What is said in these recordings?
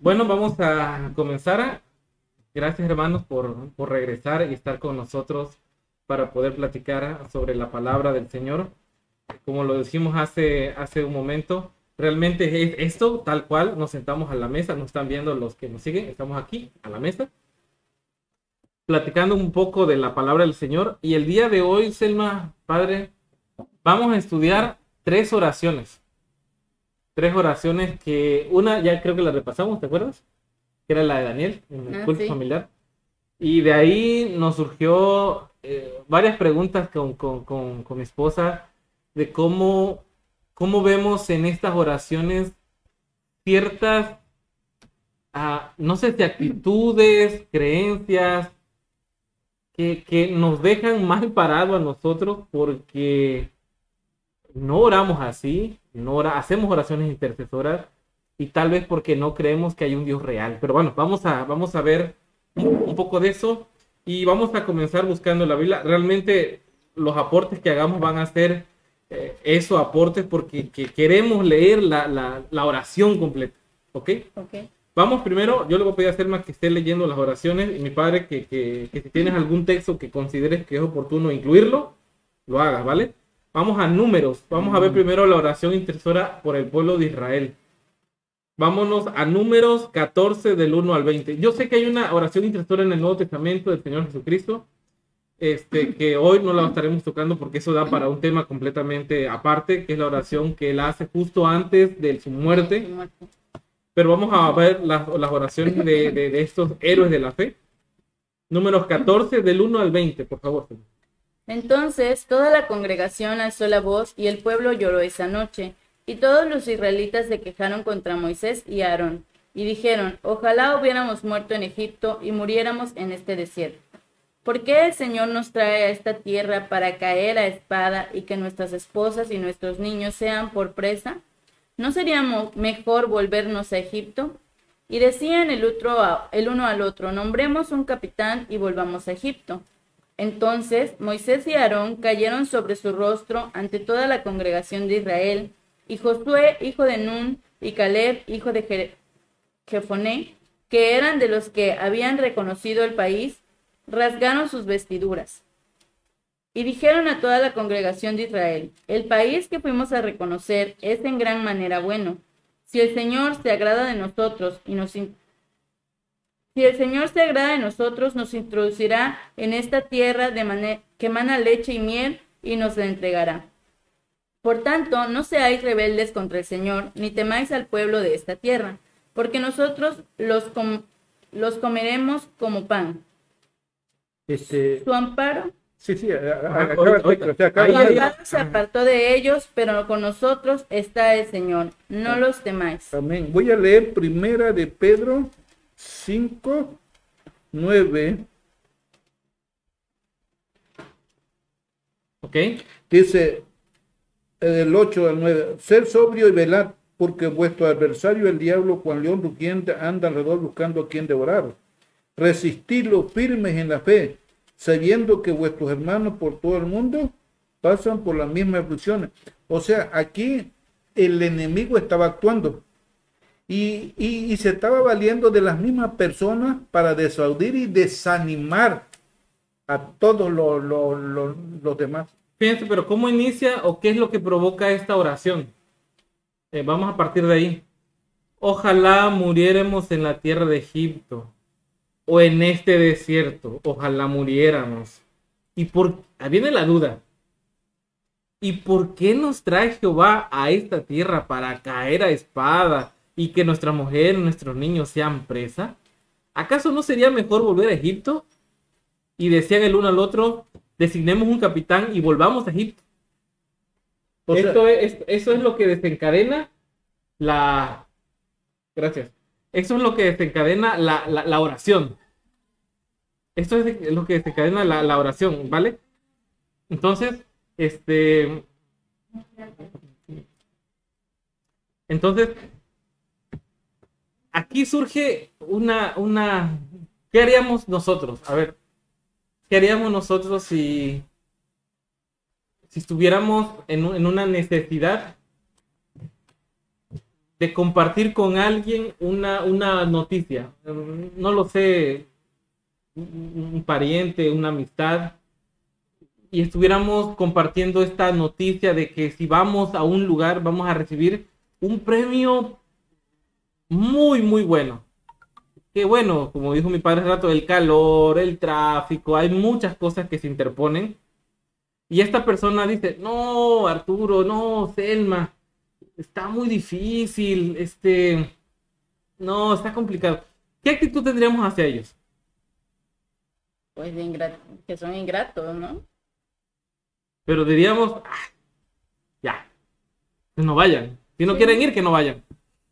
Bueno, vamos a comenzar. Gracias hermanos por, por regresar y estar con nosotros para poder platicar sobre la palabra del Señor. Como lo decimos hace, hace un momento, realmente es esto tal cual, nos sentamos a la mesa, nos están viendo los que nos siguen, estamos aquí a la mesa, platicando un poco de la palabra del Señor. Y el día de hoy, Selma, Padre, vamos a estudiar tres oraciones. Tres oraciones que una ya creo que la repasamos, ¿te acuerdas? Que era la de Daniel, en el Ah, culto sí. familiar. Y de ahí nos surgió eh, varias preguntas con, con, con, con mi esposa de cómo, cómo vemos en estas oraciones ciertas, ah, no sé si actitudes, creencias, que, que nos dejan mal parado a nosotros porque no oramos así, no ora- hacemos oraciones intercesoras y tal vez porque no creemos que hay un Dios real. Pero bueno, vamos a, vamos a ver un, poco de eso y vamos a comenzar buscando la Biblia. Realmente los aportes que hagamos van a ser eh, esos aportes porque que queremos leer la, la, la oración completa. ¿Ok? Ok. Vamos primero, yo le voy a pedir a Selma que esté leyendo las oraciones y mi padre que, que, que si tienes algún texto que consideres que es oportuno incluirlo, lo hagas, ¿vale? Vamos a números. Vamos a ver primero la oración intercesora por el pueblo de Israel. Vámonos a números 14 del 1 al 20. Yo sé que hay una oración intercesora en el Nuevo Testamento del Señor Jesucristo, este, que hoy no la estaremos tocando porque eso da para un tema completamente aparte, que es la oración que él hace justo antes de su muerte. Pero vamos a ver las, las oraciones de, de- de estos héroes de la fe. Números 14 del 1 al 20, por favor. Entonces toda la congregación alzó la voz y el pueblo lloró esa noche. Y todos los israelitas se quejaron contra Moisés y Aarón. Y dijeron, ojalá hubiéramos muerto en Egipto y muriéramos en este desierto. ¿Por qué el Señor nos trae a esta tierra para caer a espada y que nuestras esposas y nuestros niños sean por presa? ¿No sería mejor volvernos a Egipto? Y decían el, otro el uno al otro, nombremos un capitán y volvamos a Egipto. Entonces Moisés y Aarón cayeron sobre su rostro ante toda la congregación de Israel, y Josué, hijo de Nun, y Caleb, hijo de Je- Jefoné, que eran de los que habían reconocido el país, rasgaron sus vestiduras. Y dijeron a toda la congregación de Israel, el país que fuimos a reconocer es en gran manera bueno. Si el Señor se agrada de nosotros y nos si el Señor se agrada de nosotros, nos introducirá en esta tierra de manera que mana leche y miel y nos la entregará. Por tanto, no seáis rebeldes contra el Señor, ni temáis al pueblo de esta tierra, porque nosotros los, com- los comeremos como pan. Este, Su amparo, sí, sí, se apartó de ellos, pero con nosotros está el Señor. No los temáis. Amén. Voy a leer primera de Pedro 5, 9. ¿Ok? Dice eh, del 8 al 9, ser sobrio y velad, porque vuestro adversario, el diablo, cual león rugiente, anda alrededor buscando a quien devorar. Resistidlo firmes en la fe, sabiendo que vuestros hermanos por todo el mundo pasan por las mismas aflicciones. O sea, aquí el enemigo estaba actuando y, y- se estaba valiendo de las mismas personas para desaudir y desanimar a todos los, los- los- los demás. Fíjense, pero ¿cómo inicia o qué es lo que provoca esta oración? Eh, vamos a partir de ahí. Ojalá muriéramos en la tierra de Egipto o en este desierto. Ojalá muriéramos. Y por ahí viene la duda. ¿Y por qué nos trae Jehová a esta tierra para caer a espada y que nuestra mujer, nuestros niños sean presa? ¿Acaso no sería mejor volver a Egipto? Y decían el uno al otro, designemos un capitán y volvamos a Egipto. Esto es, eso es lo que desencadena la... Gracias. Eso es lo que desencadena la, la- la oración. Esto es lo que desencadena la, la oración, ¿vale? Entonces, este... Entonces, aquí surge una, una... ¿Qué haríamos nosotros? A ver, ¿qué haríamos nosotros si, si estuviéramos en, en una necesidad de compartir con alguien una, una noticia. No lo sé, un un pariente, una amistad, y estuviéramos compartiendo esta noticia de que si vamos a un lugar vamos a recibir un premio muy, muy bueno. Que bueno, como dijo mi padre rato, el calor, el tráfico, hay muchas cosas que se interponen. Y esta persona dice, no, Arturo, no, Selma, está muy difícil, este, no, está complicado. ¿Qué actitud tendríamos hacia ellos? Pues de que son ingratos, ¿no? Pero diríamos, "Ah, ya, que no vayan. Si no Sí. quieren ir, que no vayan.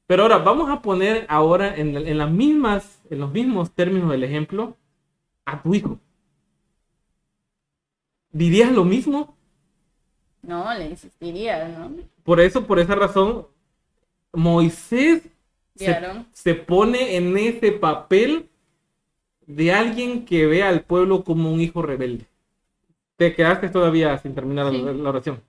Pero ahora, vamos a poner ahora en, en las mismas, en los mismos términos del ejemplo, a tu hijo. ¿Dirías lo mismo? No, le insistiría, ¿no? Por eso, por esa razón, Moisés se, se pone en ese papel de alguien que ve al pueblo como un hijo rebelde. Te quedaste todavía sin terminar Sí. la, la oración.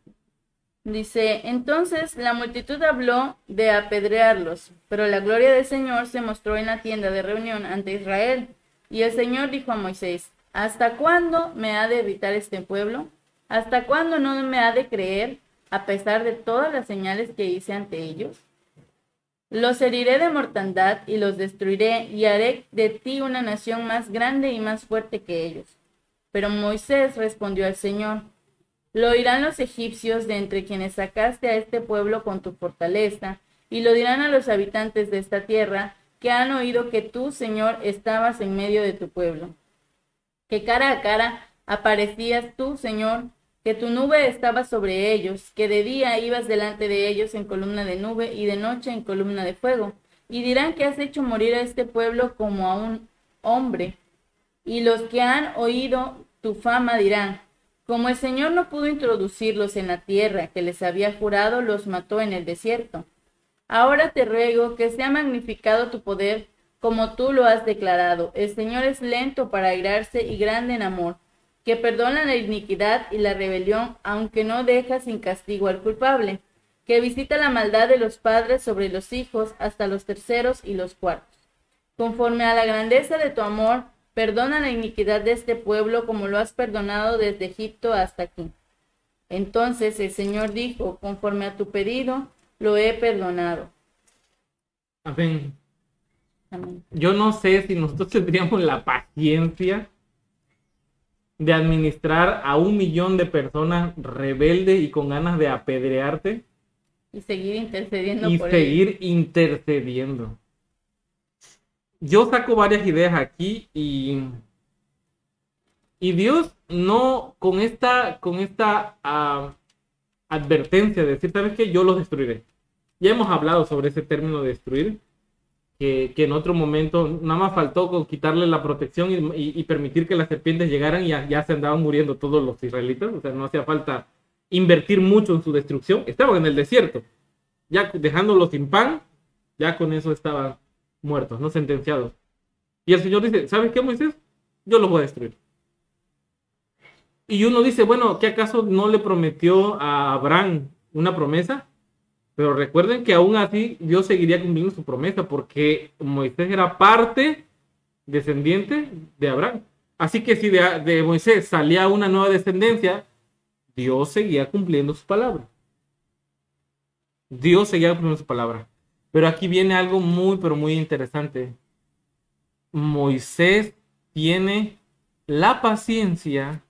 Dice, entonces la multitud habló de apedrearlos, pero la gloria del Señor se mostró en la tienda de reunión ante Israel. Y el Señor dijo a Moisés, ¿hasta cuándo me ha de irritar este pueblo? ¿Hasta cuándo no me ha de creer, a pesar de todas las señales que hice ante ellos? Los heriré de mortandad y los destruiré, y haré de ti una nación más grande y más fuerte que ellos. Pero Moisés respondió al Señor, lo oirán los egipcios de entre quienes sacaste a este pueblo con tu fortaleza, y lo dirán a los habitantes de esta tierra, que han oído que tú, Señor, estabas en medio de tu pueblo. Que cara a cara aparecías tú, Señor, que tu nube estaba sobre ellos, que de día ibas delante de ellos en columna de nube y de noche en columna de fuego. Y dirán que has hecho morir a este pueblo como a un hombre. Y los que han oído tu fama dirán, como el Señor no pudo introducirlos en la tierra que les había jurado, los mató en el desierto. Ahora te ruego que sea magnificado tu poder como tú lo has declarado. El Señor es lento para airarse y grande en amor, que perdona la iniquidad y la rebelión, aunque no deja sin castigo al culpable, que visita la maldad de los padres sobre los hijos hasta los terceros y los cuartos. Conforme a la grandeza de tu amor, perdona la iniquidad de este pueblo como lo has perdonado desde Egipto hasta aquí. Entonces el Señor dijo, conforme a tu pedido, lo he perdonado. Amén. Amén. Yo no sé si nosotros tendríamos la paciencia de administrar a un millón de personas rebeldes y con ganas de apedrearte Y seguir intercediendo y por seguir intercediendo. Yo saco varias ideas aquí y, y Dios no con esta, con esta ah, advertencia de decir, ¿sabes qué? Yo los destruiré. Ya hemos hablado sobre ese término de destruir, que, que en otro momento nada más faltó con quitarle la protección y, y- permitir que las serpientes llegaran y ya, ya se andaban muriendo todos los israelitas. O sea, no hacía falta invertir mucho en su destrucción. Estaban en el desierto, ya dejándolos sin pan, ya con eso estaban muertos, no sentenciados. Y el Señor dice, ¿sabes qué, Moisés? Yo los voy a destruir. Y uno dice, bueno, ¿qué acaso no le prometió a Abraham una promesa? Pero recuerden que aún así Dios seguiría cumpliendo su promesa porque Moisés era parte descendiente de Abraham. Así que si de, de Moisés salía una nueva descendencia, Dios seguía cumpliendo su palabra. Dios seguía cumpliendo su palabra. Pero aquí viene algo muy, pero muy interesante. Moisés tiene la paciencia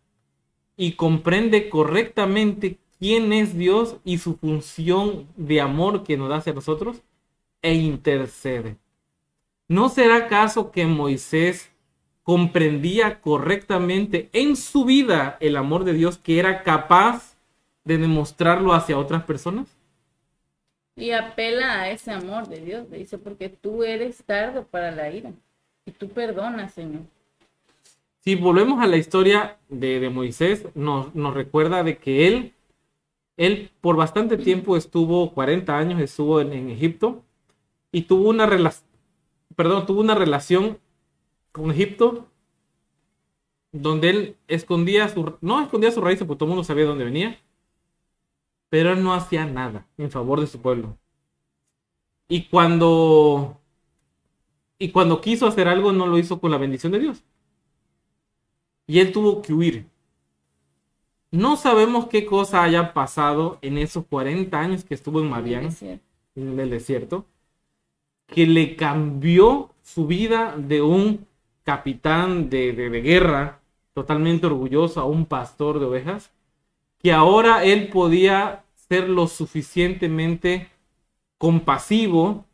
y comprende correctamente quién es Dios y su función de amor que nos da hacia nosotros e intercede. ¿No será acaso que Moisés comprendía correctamente en su vida el amor de Dios que era capaz de demostrarlo hacia otras personas? Y apela a ese amor de Dios. Le dice, porque tú eres tardo para la ira. Y tú perdonas, Señor. Si volvemos a la historia de, de Moisés, nos, nos recuerda de que él, él por bastante tiempo estuvo, 40 años estuvo en, en Egipto y tuvo una relación, perdón, tuvo una relación con Egipto donde él escondía su, no escondía su raíz porque todo el mundo sabía de dónde venía, pero él no hacía nada en favor de su pueblo. Y cuando y cuando quiso hacer algo no lo hizo con la bendición de Dios. Y él tuvo que huir. No sabemos qué cosa haya pasado en esos 40 años que estuvo en Madián, en el desierto, que le cambió su vida de un capitán de, de guerra totalmente orgulloso a un pastor de ovejas, que ahora él podía ser lo suficientemente compasivo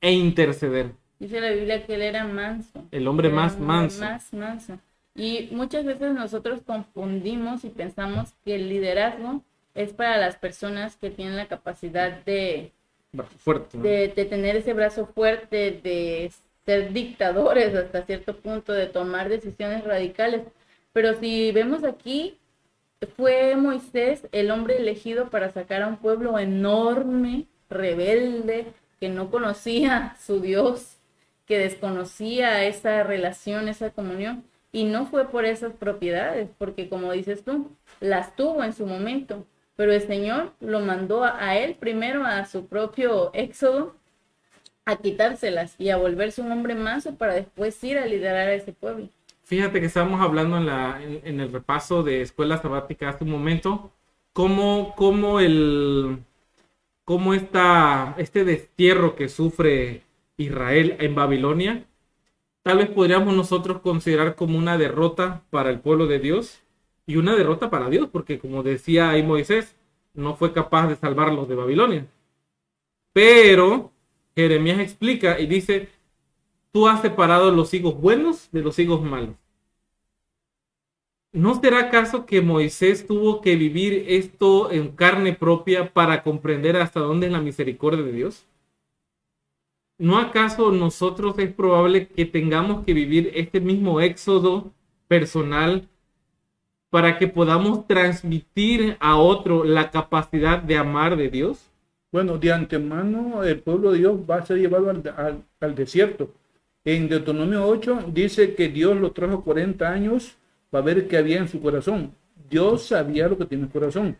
e interceder. Dice la Biblia que él era manso. El hombre más manso. Más manso. Y muchas veces nosotros confundimos y pensamos que el liderazgo es para las personas que tienen la capacidad de, fuerte, de, de, tener ese brazo fuerte, de ser dictadores hasta cierto punto, de tomar decisiones radicales. Pero si vemos aquí, fue Moisés el hombre elegido para sacar a un pueblo enorme, rebelde, que no conocía su Dios, que desconocía esa relación, esa comunión, y no fue por esas propiedades, porque como dices tú, las tuvo en su momento, pero el Señor lo mandó a, él primero a su propio éxodo a quitárselas y a volverse un hombre manso para después ir a liderar a ese pueblo. Fíjate que estábamos hablando en, la, en, el repaso de escuela sabática hace un momento, cómo, cómo el, cómo está este destierro que sufre Israel en Babilonia, tal vez podríamos nosotros considerar como una derrota para el pueblo de Dios y una derrota para Dios, porque como decía ahí Moisés, no fue capaz de salvarlos de Babilonia. Pero Jeremías explica y dice, tú has separado los higos buenos de los higos malos. ¿No será acaso que Moisés tuvo que vivir esto en carne propia para comprender hasta dónde es la misericordia de Dios? ¿no acaso nosotros es probable que tengamos que vivir este mismo éxodo personal para que podamos transmitir a otro la capacidad de amar de Dios? Bueno, de antemano el pueblo de Dios va a ser llevado al, al, desierto. En Deuteronomio 8 dice que Dios lo trajo 40 años para ver qué había en su corazón. Dios sabía lo que tiene en el corazón.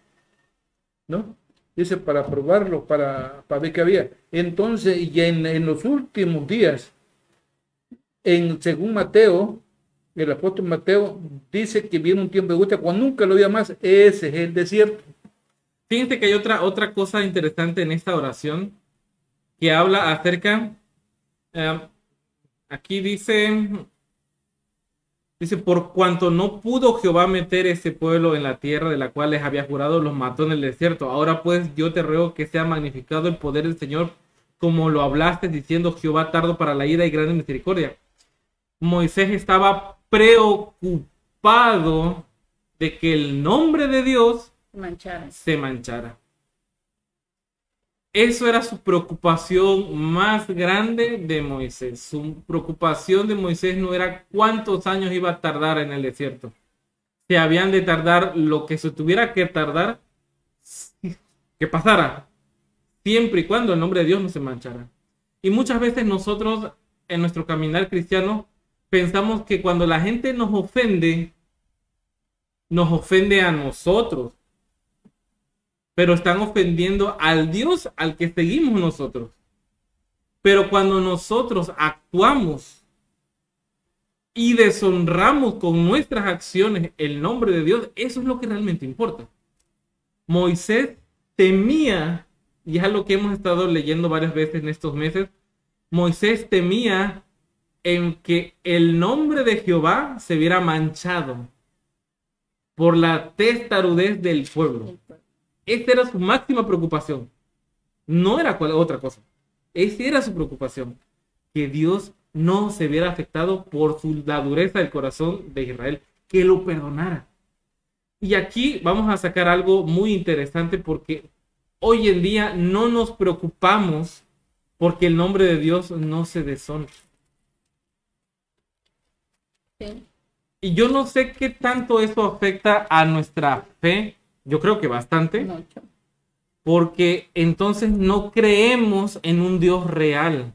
¿No? dice, para probarlo, para, para ver qué había. Entonces, y en, en los últimos días, en, según Mateo, el apóstol Mateo dice que viene un tiempo de angustia cuando nunca lo había más, ese es el desierto. Fíjense que hay otra, otra cosa interesante en esta oración que habla acerca, eh, aquí dice, Dice, por cuanto no pudo Jehová meter ese pueblo en la tierra de la cual les había jurado, los mató en el desierto. Ahora pues yo te ruego que sea magnificado el poder del Señor, como lo hablaste diciendo Jehová tardo para la ira y grande misericordia. Moisés estaba preocupado de que el nombre de Dios se manchara. Eso era su preocupación más grande de Moisés. Su preocupación de Moisés no era cuántos años iba a tardar en el desierto. Se habían de tardar lo que se tuviera que tardar que pasara, siempre y cuando el nombre de Dios no se manchara. Y muchas veces nosotros en nuestro caminar cristiano pensamos que cuando la gente nos ofende, nos ofende a nosotros pero están ofendiendo al Dios al que seguimos nosotros. Pero cuando nosotros actuamos y deshonramos con nuestras acciones el nombre de Dios, eso es lo que realmente importa. Moisés temía, y es lo que hemos estado leyendo varias veces en estos meses, Moisés temía en que el nombre de Jehová se viera manchado por la testarudez del pueblo. Esta era su máxima preocupación. No era otra cosa. Esa era su preocupación. Que Dios no se viera afectado por su, la dureza del corazón de Israel. Que lo perdonara. Y aquí vamos a sacar algo muy interesante porque hoy en día no nos preocupamos porque el nombre de Dios no se deshonra. Y yo no sé qué tanto eso afecta a nuestra fe yo creo que bastante. Porque entonces no creemos en un Dios real.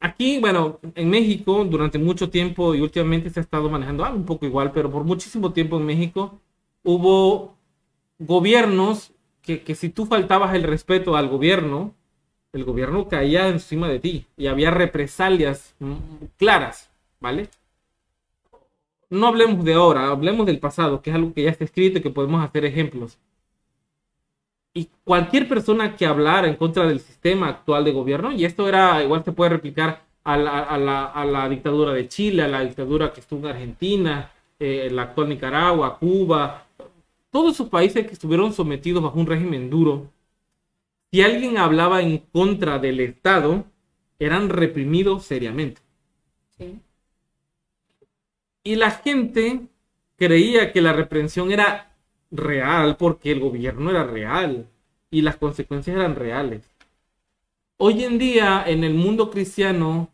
aquí, bueno, en México durante mucho tiempo y últimamente se ha estado manejando algo un poco igual, pero por muchísimo tiempo en México hubo gobiernos que, que si tú faltabas el respeto al gobierno, el gobierno caía encima de ti y había represalias claras, ¿vale? No hablemos de ahora, hablemos del pasado, que es algo que ya está escrito y que podemos hacer ejemplos. Y cualquier persona que hablara en contra del sistema actual de gobierno, y esto era, igual se puede replicar a la, dictadura de Chile, a la dictadura que estuvo en Argentina, eh, la actual Nicaragua, Cuba, todos esos países que estuvieron sometidos bajo un régimen duro, si alguien hablaba en contra del Estado, eran reprimidos seriamente. Sí. Y la gente creía que la reprensión era real porque el gobierno era real y las consecuencias eran reales. Hoy en día, en el mundo cristiano,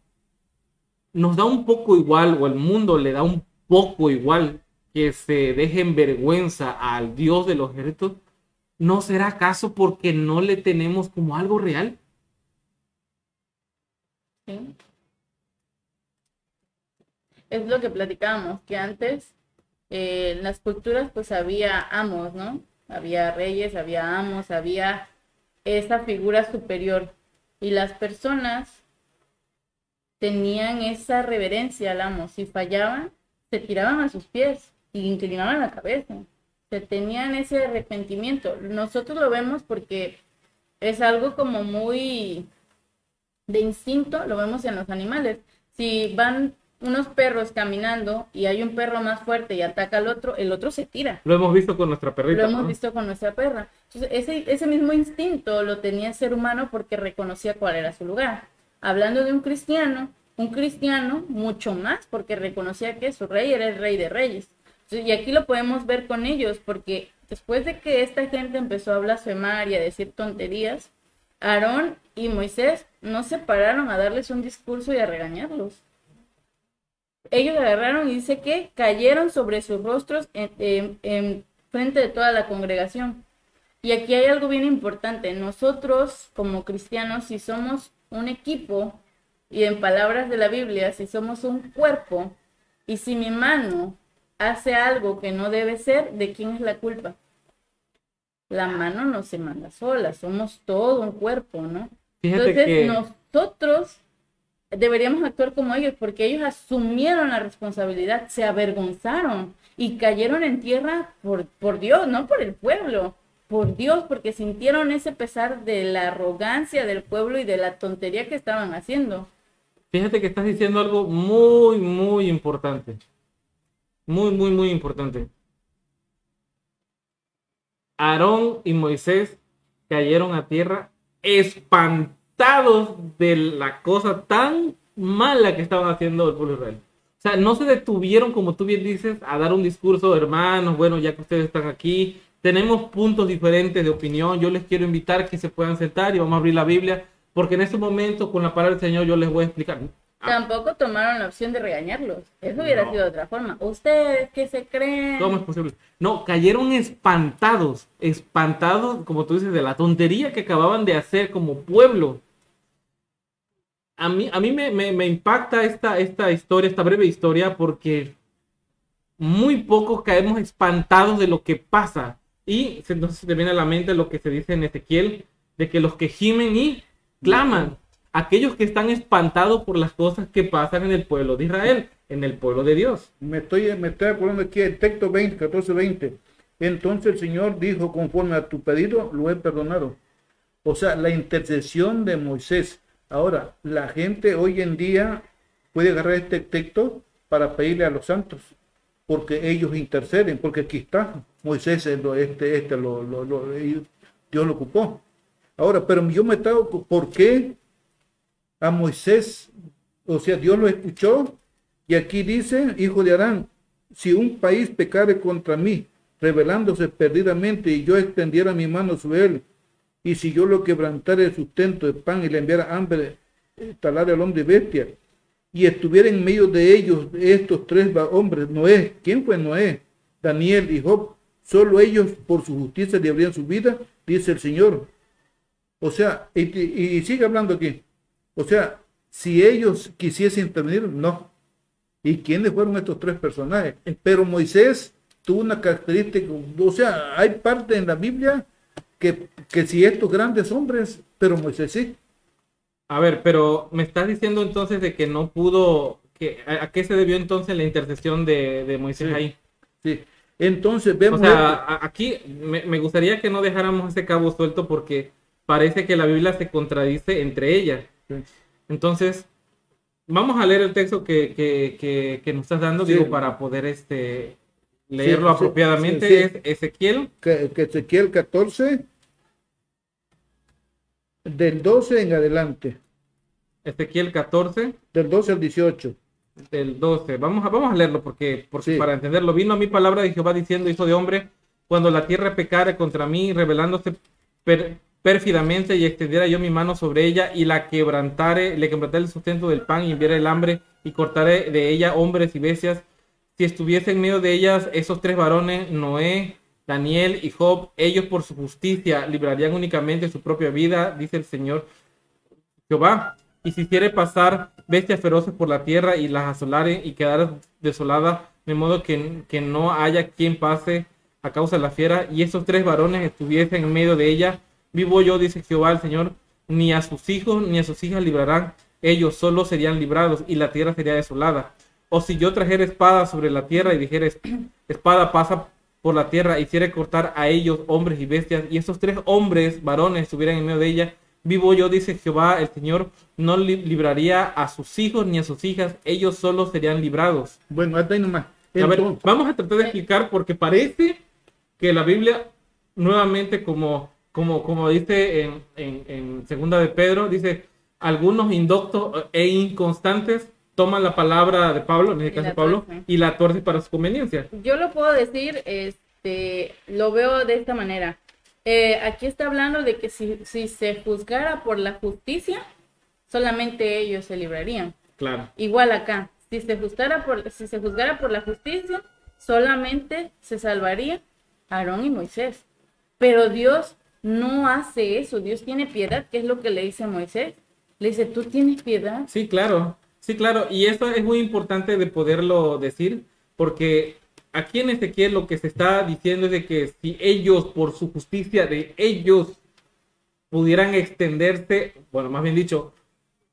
nos da un poco igual, o el mundo le da un poco igual, que se deje en vergüenza al Dios de los ejércitos. ¿No será acaso porque no le tenemos como algo real? Sí. Es lo que platicábamos, que antes eh, en las culturas pues había amos, ¿no? Había reyes, había amos, había esa figura superior. Y las personas tenían esa reverencia al amo. Si fallaban, se tiraban a sus pies y inclinaban la cabeza. Se tenían ese arrepentimiento. Nosotros lo vemos porque es algo como muy de instinto, lo vemos en los animales. Si van unos perros caminando y hay un perro más fuerte y ataca al otro, el otro se tira. Lo hemos visto con nuestra perrita. Lo hemos ¿no? visto con nuestra perra. Entonces, ese, ese mismo instinto lo tenía el ser humano porque reconocía cuál era su lugar. Hablando de un cristiano, un cristiano mucho más porque reconocía que su rey era el rey de reyes. Entonces, y aquí lo podemos ver con ellos porque después de que esta gente empezó a blasfemar y a decir tonterías, Aarón y Moisés no se pararon a darles un discurso y a regañarlos ellos agarraron y dice que cayeron sobre sus rostros en, en- en frente de toda la congregación. Y aquí hay algo bien importante. Nosotros, como cristianos, si somos un equipo, y en palabras de la Biblia, si somos un cuerpo, y si mi mano hace algo que no debe ser, ¿de quién es la culpa? La mano no se manda sola, somos todo un cuerpo, ¿no? Fíjate Entonces que nosotros deberíamos actuar como ellos porque ellos asumieron la responsabilidad, se avergonzaron y cayeron en tierra por, Dios, no por el pueblo, por Dios, porque sintieron ese pesar de la arrogancia del pueblo y de la tontería que estaban haciendo. Fíjate que estás diciendo algo muy, muy importante. Muy, muy, muy importante. Aarón y Moisés cayeron a tierra espantados de la cosa tan mala que estaban haciendo el pueblo de Israel. O sea, no se detuvieron, como tú bien dices, a dar un discurso, hermanos, bueno, ya que ustedes están aquí, tenemos puntos diferentes de opinión, yo les quiero invitar que se puedan sentar y vamos a abrir la Biblia, porque en este momento, con la palabra del Señor, yo les voy a explicar. Ah, Tampoco tomaron la opción de regañarlos. Eso hubiera No. sido de otra forma. Ustedes que se creen. ¿Cómo es posible? No, cayeron espantados, espantados, como tú dices, de la tontería que acababan de hacer como pueblo. A mí, a mí me, me- me impacta esta, esta historia, esta breve historia, porque muy pocos caemos espantados de lo que pasa. Y entonces se viene a la mente lo que se dice en Ezequiel, de que los que gimen y claman, aquellos que están espantados por las cosas que pasan en el pueblo de Israel, en el pueblo de Dios. Me estoy, me estoy acordando aquí el texto 20, 14, 20. Entonces el Señor dijo, conforme a tu pedido, lo he perdonado. O sea, la intercesión de Moisés. Ahora, la gente hoy en día puede agarrar este texto para pedirle a los santos, porque ellos interceden, porque aquí está, Moisés, este, este, lo, lo- lo- Dios lo ocupó. Ahora, pero yo me estaba, ¿por qué a Moisés, o sea, Dios lo escuchó y aquí dice, hijo de Arán, si un país pecare contra mí, rebelándose perdidamente, y yo extendiera mi mano sobre él, y si yo lo quebrantara el sustento de pan y le enviara hambre, talar al hombre bestia, y estuviera en medio de ellos estos tres hombres, Noé, ¿quién fue Noé? Daniel y Job, solo ellos por su justicia le habrían su vida, dice el Señor. O sea, y- y sigue hablando aquí. O sea, si ellos quisiesen intervenir, no. ¿Y quiénes fueron estos tres personajes? Pero Moisés tuvo una característica, o sea, hay parte en la Biblia que, que si estos grandes hombres, pero Moisés sí. A ver, pero me estás diciendo entonces de que no pudo, que, ¿a, a qué se debió entonces la intercesión de, de Moisés Sí. ahí? Sí. Entonces O vemos... sea, a- aquí me, me gustaría que no dejáramos ese cabo suelto porque parece que la Biblia se contradice entre ellas. Sí. Entonces, vamos a leer el texto que, que, que, que nos estás dando, Sí. digo, para poder este leerlo sí, apropiadamente. sí, sí. Es Ezequiel, que, que Ezequiel 14, del 12 en adelante, Ezequiel 14, del 12 al 18. del 12. Vamos a, vamos a leerlo porque, porque para entenderlo. Vino a mi palabra de Jehová diciendo, hijo de hombre, cuando la tierra pecare contra mí, revelándose per- pérfidamente y extendiera yo mi mano sobre ella y la quebrantare, le quebrantaré el sustento del pan y enviaré el hambre y cortaré de ella hombres y bestias. Si estuviese en medio de ellas esos tres varones, Noé, Daniel y Job, ellos por su justicia librarían únicamente su propia vida, dice el Señor Jehová. Y si hiciere pasar bestias feroces por la tierra y las asolare y quedar desolada, de modo que, que no haya quien pase a causa de la fiera, y esos tres varones estuviesen en medio de ella, vivo yo, dice Jehová el Señor, ni a sus hijos ni a sus hijas librarán, ellos solo serían librados y la tierra sería desolada. O si yo trajera espada sobre la tierra y dijera "Es- espada pasa por la tierra, hiciera cortar a ellos hombres y bestias, y esos tres hombres varones estuvieran en medio de ella, vivo yo, dice Jehová el Señor, no li- libraría a sus hijos ni a sus hijas, ellos solo serían librados. Bueno, hasta ahí nomás. A ver, vamos a tratar de explicar porque parece que la Biblia, nuevamente, como, como, como dice en, en, en segunda de Pedro, dice, algunos indoctos e inconstantes toman la palabra de Pablo, en Y este caso Pablo, y la tuercen para su conveniencia. Yo lo puedo decir, este, lo veo de esta manera. Eh, aquí está hablando de que si, si se juzgara por la justicia, solamente ellos se librarían. Claro. Igual acá, si se juzgara por, si se juzgara por la justicia, solamente se salvaría Aarón y Moisés. Pero Dios no hace eso. Dios tiene piedad, que es lo que le dice a Moisés. Le dice, tú tienes piedad. Sí, claro, sí, claro, y eso es muy importante de poderlo decir, porque aquí en Ezequiel lo que se está diciendo es de que si ellos, por su justicia de ellos, pudieran extenderse, bueno, más bien dicho,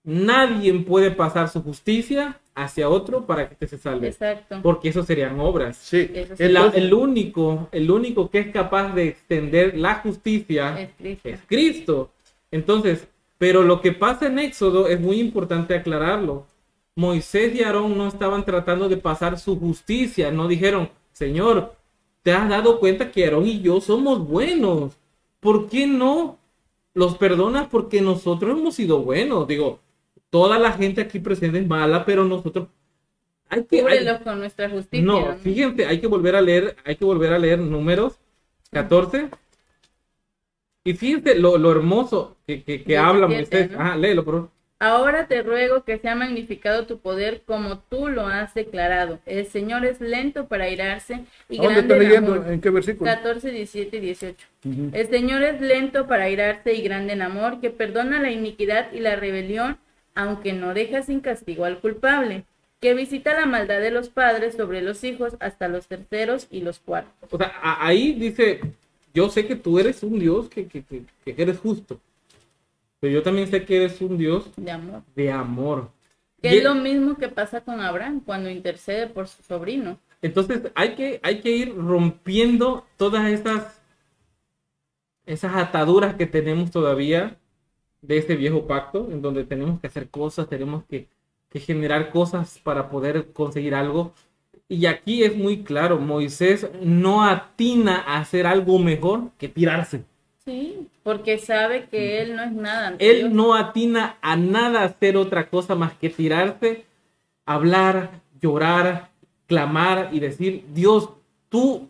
nadie puede pasar su justicia hacia otro para que este se salve, Exacto. porque eso serían obras. sí. Eso sí. El, Entonces, el único, el único que es capaz de extender la justicia Es Cristo. es Cristo. Entonces, pero lo que pasa en Éxodo es muy importante aclararlo. Moisés y Aarón no estaban tratando de pasar su justicia, no dijeron, Señor, ¿te has dado cuenta que Aarón y yo somos buenos? ¿Por qué no los perdonas? Porque nosotros hemos sido buenos. Digo, toda la gente aquí presente es mala, pero nosotros... Hay que, hay- con nuestra justicia. no, fíjense, hay que volver a leer, hay que volver a leer números 14. Y fíjense lo, lo hermoso que, que, que habla 17, Moisés. ¿no? Ajá, léelo, por favor. Ahora te ruego que sea magnificado tu poder como tú lo has declarado. El Señor es lento para irarse y ¿a ¿dónde está grande en leyendo? amor. ¿En qué versículo? 14, 17 y 18. Ujú. El Señor es lento para irarse y grande en amor, que perdona la iniquidad y la rebelión, aunque no deja sin castigo al culpable, que visita la maldad de los padres sobre los hijos hasta los terceros y los cuartos. O sea, ahí dice, yo sé que tú eres un Dios que, que, que, que eres justo. Pero yo también sé que eres un Dios De amor. de amor. Que Y- es lo mismo que pasa con Abraham cuando intercede por su sobrino. Entonces hay que, hay que ir rompiendo todas esas, esas ataduras que tenemos todavía de este viejo pacto, en donde tenemos que hacer cosas, tenemos que, que generar cosas para poder conseguir algo. Y aquí es muy claro, Moisés no atina a hacer algo mejor que tirarse. Sí, porque sabe que él no es nada. ante Dios. Él no atina a nada a hacer otra cosa más que tirarse, hablar, llorar, clamar y decir, Dios, tú,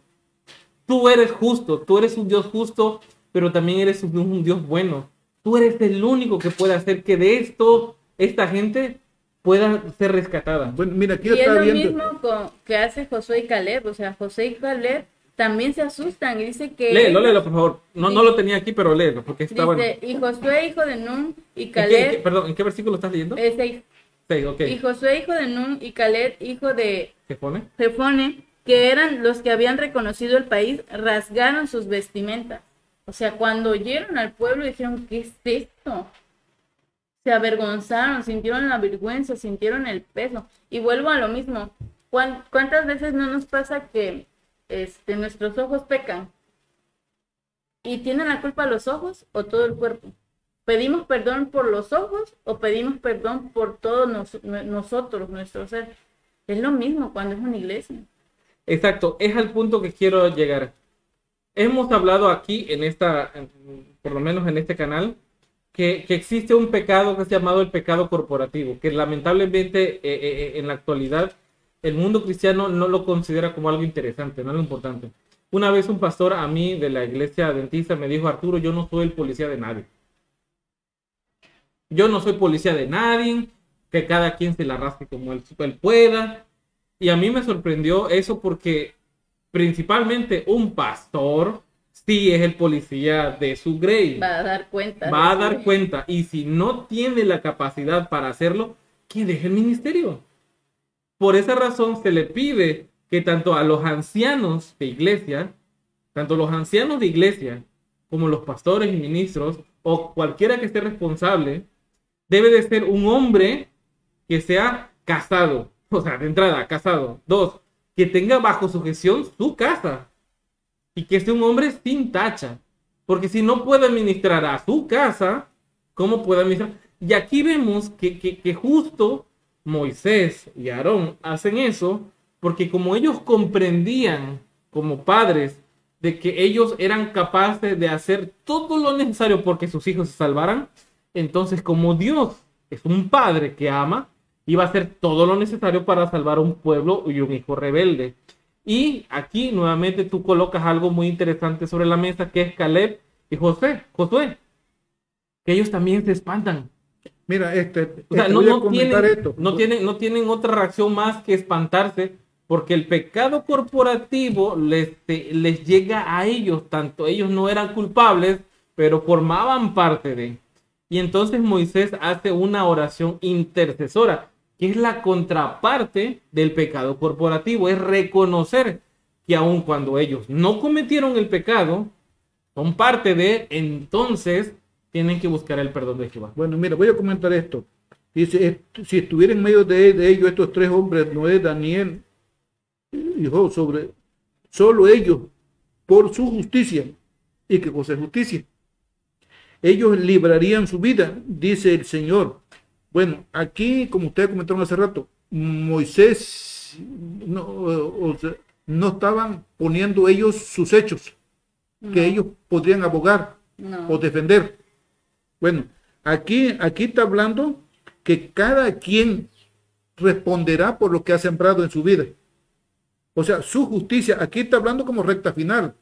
tú eres justo, tú eres un Dios justo, pero también eres un, un Dios bueno. Tú eres el único que puede hacer que de esto esta gente pueda ser rescatada. Bueno, mira, aquí Y es lo viendo. mismo con- que hace Josué y Caleb. O sea, José y Caleb también se asustan y dice que... Léelo, léelo, por favor. No, no lo tenía aquí, pero léelo, porque está Dice, bueno. y Josué hijo de Nun y ¿En qué- en Caleb... qué- perdón, ¿en qué versículo estás leyendo? es seis. Sí, ok. Y Josué hijo de Nun y Caleb hijo de ¿Qué pone? Jefone, que eran los que habían reconocido el país, rasgaron sus vestimentas. O sea, cuando oyeron al pueblo dijeron, ¿qué es esto? Se avergonzaron, sintieron la vergüenza, sintieron el peso. Y vuelvo a lo mismo. ¿Cuántas veces no nos pasa que este, nuestros ojos pecan? ¿Y tienen la culpa los ojos o todo el cuerpo? ¿Pedimos perdón por los ojos o pedimos perdón por todos nosotros, nuestro ser? Es lo mismo cuando es una iglesia. Exacto, es al punto que quiero llegar. Hemos hablado aquí en esta, por lo menos en este canal, que, existe un pecado que es llamado el pecado corporativo, que lamentablemente eh, eh, eh, en la actualidad el mundo cristiano no lo considera como algo interesante, no es lo importante. Una vez un pastor a mí de la iglesia dentista me dijo, Arturo, yo no soy el policía de nadie. Yo no soy policía de nadie, que cada quien se la rasque como él, pueda. Y a mí me sorprendió eso porque principalmente un pastor sí es el policía de su grey. Va a dar cuenta. Va a dar cuenta. Y si no tiene la capacidad para hacerlo, que deje el ministerio. Por esa razón se le pide que tanto a los ancianos de iglesia, tanto los ancianos de iglesia como los pastores y ministros o cualquiera que esté responsable, debe de ser un hombre que sea casado, o sea, de entrada, casado. Dos, que tenga bajo su gestión su casa y que sea un hombre sin tacha. Porque si no puede administrar a su casa, ¿cómo puede administrar? Y aquí vemos que, que, que justo Moisés y Aarón hacen eso porque como ellos comprendían como padres de que ellos eran capaces de hacer todo lo necesario porque sus hijos se salvaran, entonces como Dios es un padre que ama, iba a hacer todo lo necesario para salvar a un pueblo y un hijo rebelde. Y aquí nuevamente tú colocas algo muy interesante sobre la mesa que es Caleb y José, Josué, que ellos también se espantan. Mira, este, o sea, no, no, tienen, esto. no, tienen, no tienen otra reacción más que espantarse porque el pecado corporativo les, les llega a ellos, tanto ellos no eran culpables, pero formaban parte de. Y entonces Moisés hace una oración intercesora, que es la contraparte del pecado corporativo, es reconocer que aun cuando ellos no cometieron el pecado, son parte de, entonces tienen que buscar el perdón de Jehová. Bueno, mira, voy a comentar esto. Dice, si estuviera en medio de, de ellos estos tres hombres, Noé, Daniel dijo sobre solo ellos, por su justicia, y que cosa es justicia. Ellos librarían su vida, dice el Señor. Bueno, aquí, como ustedes comentaron hace rato, Moisés no, no estaban poniendo ellos sus hechos, que ellos podrían abogar o defender. Bueno, aquí, aquí está hablando que cada quien responderá por lo que ha sembrado en su vida. O sea, su justicia, aquí está hablando como recta final.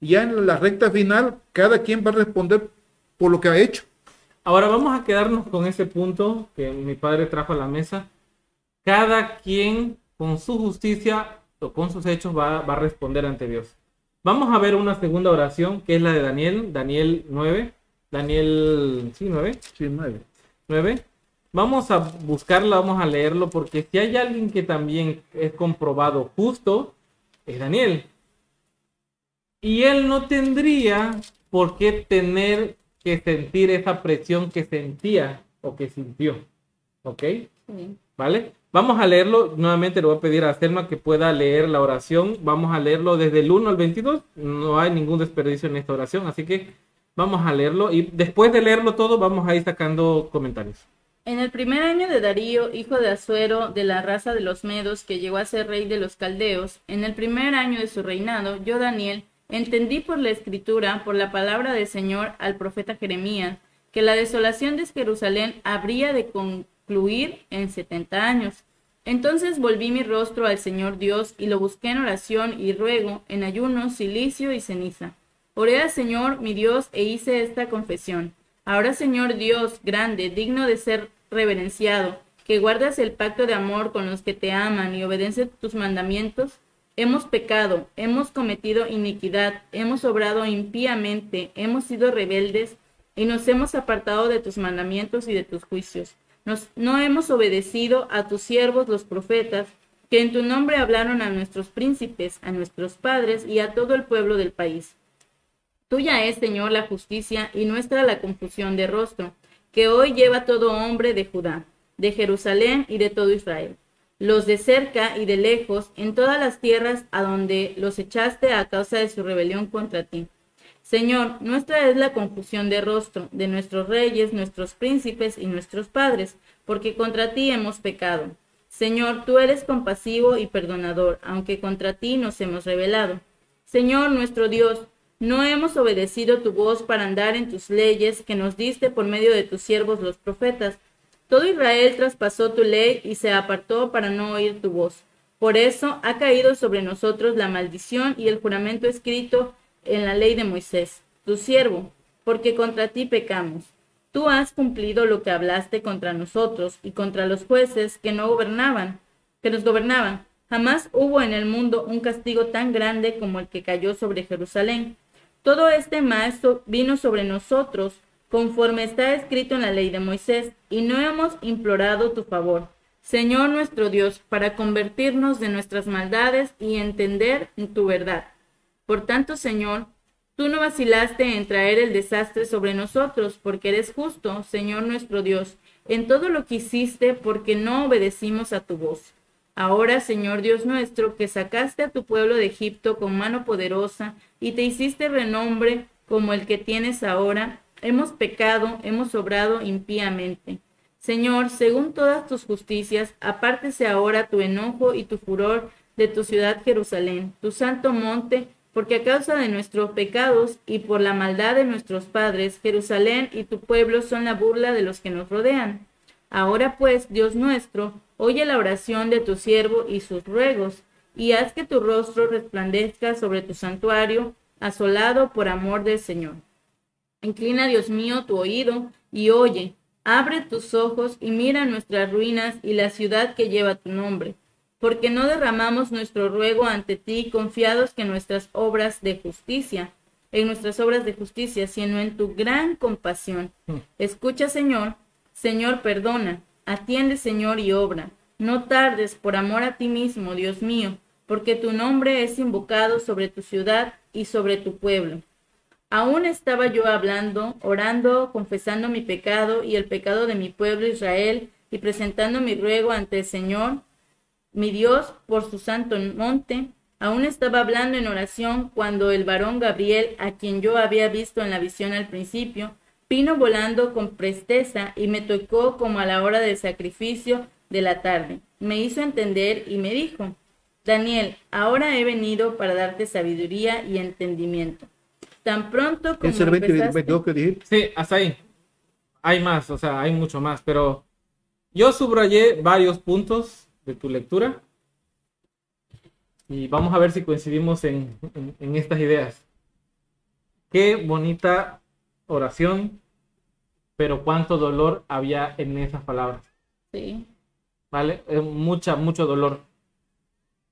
Ya en la recta final, cada quien va a responder por lo que ha hecho. Ahora vamos a quedarnos con ese punto que mi padre trajo a la mesa. Cada quien con su justicia o con sus hechos va, a responder ante Dios. Vamos a ver una segunda oración que es la de Daniel, Daniel 9. Daniel, sí, 9. Sí, 9. 9. Vamos a buscarla, vamos a leerlo, porque si hay alguien que también es comprobado justo, es Daniel. Y él no tendría por qué tener que sentir esa presión que sentía o que sintió. ¿Ok? ¿Vale? Vamos a leerlo. Nuevamente le voy a pedir a Selma que pueda leer la oración. Vamos a leerlo desde el 1 al 22. No hay ningún desperdicio en esta oración. Así que vamos a leerlo. Y después de leerlo todo, vamos a ir sacando comentarios. En el primer año de Darío, hijo de Azuero, de la raza de los Medos, que llegó a ser rey de los Caldeos, en el primer año de su reinado, yo, Daniel, entendí por la escritura, por la palabra del Señor al profeta Jeremías, que la desolación de Jerusalén habría de concluir en setenta años. Entonces volví mi rostro al Señor Dios y lo busqué en oración y ruego, en ayuno, silicio y ceniza. Oré al Señor mi Dios e hice esta confesión. Ahora, Señor Dios, grande, digno de ser reverenciado, que guardas el pacto de amor con los que te aman y obedecen tus mandamientos, hemos pecado, hemos cometido iniquidad, hemos obrado impíamente, hemos sido rebeldes y nos hemos apartado de tus mandamientos y de tus juicios. Nos, no hemos obedecido a tus siervos los profetas, que en tu nombre hablaron a nuestros príncipes, a nuestros padres y a todo el pueblo del país. Tuya es, Señor, la justicia y nuestra la confusión de rostro, que hoy lleva todo hombre de Judá, de Jerusalén y de todo Israel, los de cerca y de lejos, en todas las tierras a donde los echaste a causa de su rebelión contra ti. Señor, nuestra es la confusión de rostro, de nuestros reyes, nuestros príncipes y nuestros padres, porque contra ti hemos pecado. Señor, tú eres compasivo y perdonador, aunque contra ti nos hemos rebelado. Señor nuestro Dios, no hemos obedecido tu voz para andar en tus leyes que nos diste por medio de tus siervos los profetas. Todo Israel traspasó tu ley y se apartó para no oír tu voz. Por eso ha caído sobre nosotros la maldición y el juramento escrito en la ley de Moisés, tu siervo, porque contra ti pecamos. Tú has cumplido lo que hablaste contra nosotros y contra los jueces que no gobernaban, que nos gobernaban. Jamás hubo en el mundo un castigo tan grande como el que cayó sobre Jerusalén. Todo este maestro vino sobre nosotros conforme está escrito en la ley de Moisés, y no hemos implorado tu favor, Señor nuestro Dios, para convertirnos de nuestras maldades y entender tu verdad. Por tanto, Señor, tú no vacilaste en traer el desastre sobre nosotros, porque eres justo, Señor nuestro Dios, en todo lo que hiciste, porque no obedecimos a tu voz. Ahora, Señor Dios nuestro, que sacaste a tu pueblo de Egipto con mano poderosa y te hiciste renombre como el que tienes ahora, hemos pecado, hemos obrado impíamente. Señor, según todas tus justicias, apártese ahora tu enojo y tu furor de tu ciudad Jerusalén, tu santo monte, porque a causa de nuestros pecados y por la maldad de nuestros padres, Jerusalén y tu pueblo son la burla de los que nos rodean. Ahora pues, Dios nuestro, oye la oración de tu siervo y sus ruegos, y haz que tu rostro resplandezca sobre tu santuario, asolado por amor del Señor. Inclina, Dios mío, tu oído y oye, abre tus ojos y mira nuestras ruinas y la ciudad que lleva tu nombre, porque no derramamos nuestro ruego ante ti confiados que nuestras obras de justicia, en nuestras obras de justicia, sino en tu gran compasión. Mm. Escucha, Señor, Señor, perdona, atiende, Señor, y obra. No tardes por amor a ti mismo, Dios mío, porque tu nombre es invocado sobre tu ciudad y sobre tu pueblo. Aún estaba yo hablando, orando, confesando mi pecado y el pecado de mi pueblo Israel, y presentando mi ruego ante el Señor, mi Dios, por su santo monte. Aún estaba hablando en oración cuando el varón Gabriel, a quien yo había visto en la visión al principio, vino volando con presteza y me tocó como a la hora del sacrificio de la tarde. Me hizo entender y me dijo, Daniel, ahora he venido para darte sabiduría y entendimiento. Tan pronto como ¿Es el 22 que dijiste? Sí, hasta ahí. Hay más, o sea, hay mucho más, pero yo subrayé varios puntos de tu lectura y vamos a ver si coincidimos en, en estas ideas. Qué bonita oración, pero cuánto dolor había en esas palabras. Sí. ¿Vale? mucha, mucho dolor.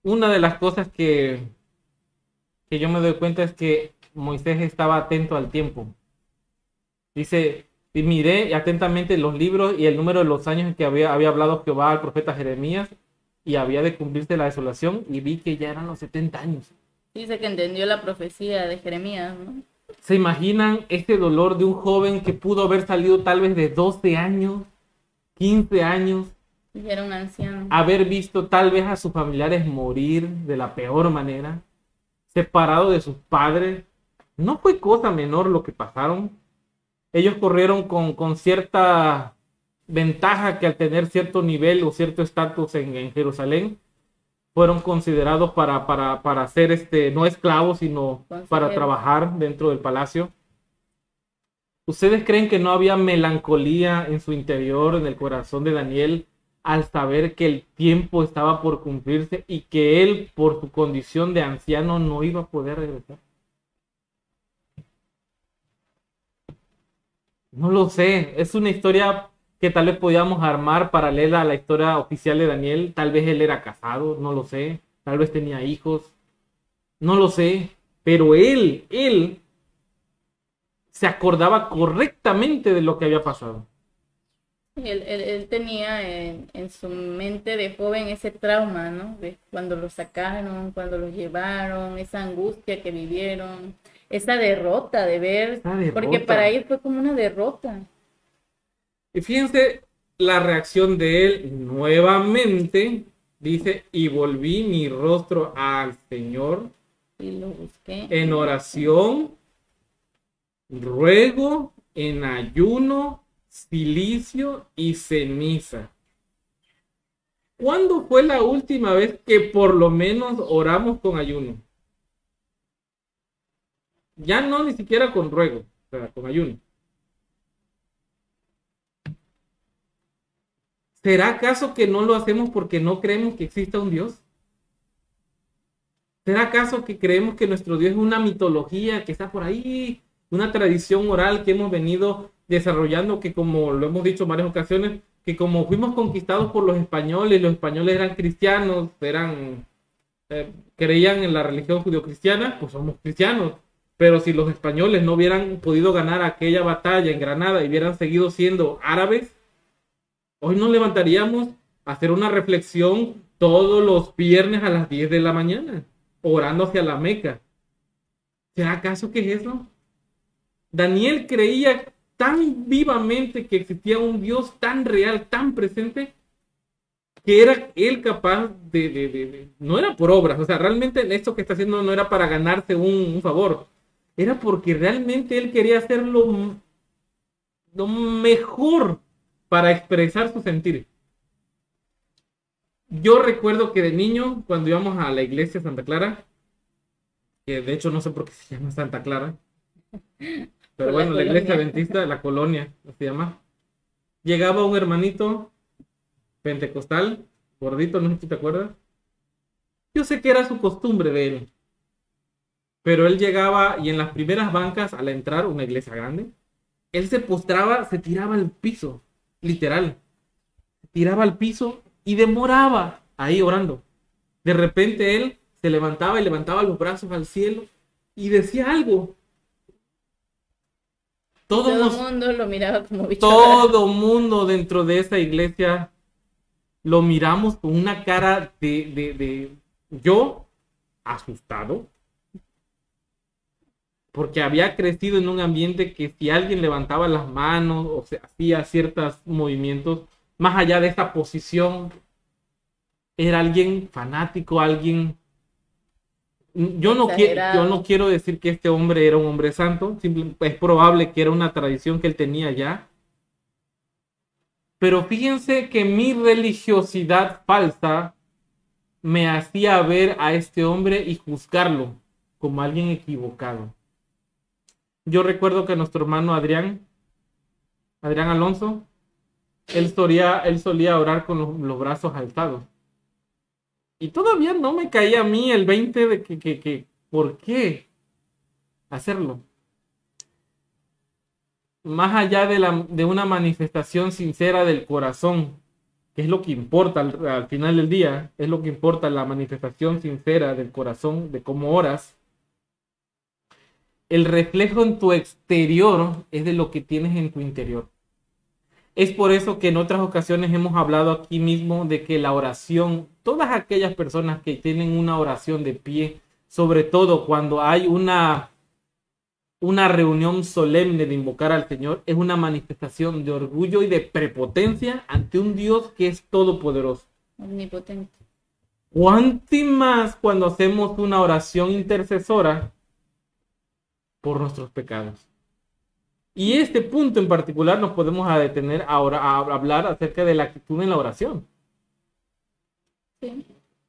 Una de las cosas que, que yo me doy cuenta es que Moisés estaba atento al tiempo. Dice, y miré atentamente los libros y el número de los años en que había, había hablado Jehová al profeta Jeremías y había de cumplirse la desolación y vi que ya eran los 70 años. Dice que entendió la profecía de Jeremías, ¿no? ¿Se imaginan este dolor de un joven que pudo haber salido tal vez de 12 años, 15 años? Y era un anciano. Haber visto tal vez a sus familiares morir de la peor manera, separado de sus padres. No fue cosa menor lo que pasaron. Ellos corrieron con, con cierta ventaja que al tener cierto nivel o cierto estatus en, en Jerusalén, fueron considerados para, para, para ser este, no esclavos, sino para trabajar dentro del palacio. ¿Ustedes creen que no había melancolía en su interior, en el corazón de Daniel, al saber que el tiempo estaba por cumplirse y que él, por su condición de anciano, no iba a poder regresar? No lo sé, es una historia que tal vez podíamos armar paralela a la historia oficial de Daniel. Tal vez él era casado, no lo sé. Tal vez tenía hijos, no lo sé. Pero él, él se acordaba correctamente de lo que había pasado. Él, tenía en, en, su mente de joven ese trauma, ¿no? De cuando lo sacaron, cuando lo llevaron, esa angustia que vivieron, esa derrota de ver, derrota. porque para él fue como una derrota. Y fíjense la reacción de él nuevamente. Dice, y volví mi rostro al Señor Y lo busqué. en oración, ruego, en ayuno, silicio y ceniza. ¿Cuándo fue la última vez que por lo menos oramos con ayuno? Ya no ni siquiera con ruego, o sea, con ayuno. ¿Será acaso que no lo hacemos porque no creemos que exista un Dios? ¿Será acaso que creemos que nuestro Dios es una mitología que está por ahí, una tradición oral que hemos venido desarrollando, que como lo hemos dicho en varias ocasiones, que como fuimos conquistados por los españoles, los españoles eran cristianos, eran eh, creían en la religión judio-cristiana, pues somos cristianos. Pero si los españoles no hubieran podido ganar aquella batalla en Granada y hubieran seguido siendo árabes, hoy nos levantaríamos a hacer una reflexión todos los viernes a las 10 de la mañana, orando hacia la Meca. ¿Será acaso que es eso? Daniel creía tan vivamente que existía un Dios tan real, tan presente, que era él capaz de, de- de- no era por obras, o sea, realmente esto que está haciendo no era para ganarse un, un favor, era porque realmente él quería hacer lo, lo mejor para expresar su sentir. Yo recuerdo que de niño, cuando íbamos a la iglesia Santa Clara, que de hecho no sé por qué se llama Santa Clara, pero bueno, la iglesia adventista de la colonia, se llama. Llegaba un hermanito pentecostal, gordito, no sé si te acuerdas. Yo sé que era su costumbre de él. Pero él llegaba y en las primeras bancas, al entrar una iglesia grande, él se postraba, se tiraba al piso, literal. Tiraba al piso y demoraba ahí orando. De repente él se levantaba y levantaba los brazos al cielo y decía algo. Todos Todo el mundo lo miraba como bicho raro. todo mundo dentro de esa iglesia lo miramos con una cara de, de, de yo asustado porque había crecido en un ambiente que si alguien levantaba las manos o se hacía ciertos movimientos más allá de esa posición era alguien fanático alguien yo no, quiero, yo no quiero decir que este hombre era un hombre santo, simple- es probable que era una tradición que él tenía ya. Pero fíjense que mi religiosidad falsa me hacía ver a este hombre y juzgarlo como alguien equivocado. Yo recuerdo que nuestro hermano Adrián, Adrián Alonso, él solía, él solía orar con los, brazos alzados. Y todavía no me caía a mí el 20 de que, que, que ¿por qué hacerlo? Más allá de, la, de una manifestación sincera del corazón, que es lo que importa al, al final del día, es lo que importa la manifestación sincera del corazón, de cómo oras. El reflejo en tu exterior es de lo que tienes en tu interior. Es por eso que en otras ocasiones hemos hablado aquí mismo de que la oración, todas aquellas personas que tienen una oración de pie, sobre todo cuando hay una, una reunión solemne de invocar al Señor, es una manifestación de orgullo y de prepotencia ante un Dios que es todopoderoso. Omnipotente. ¿Cuánto más cuando hacemos una oración intercesora por nuestros pecados? Y este punto en particular nos podemos a detener ahora a hablar acerca de la actitud en la oración. Sí.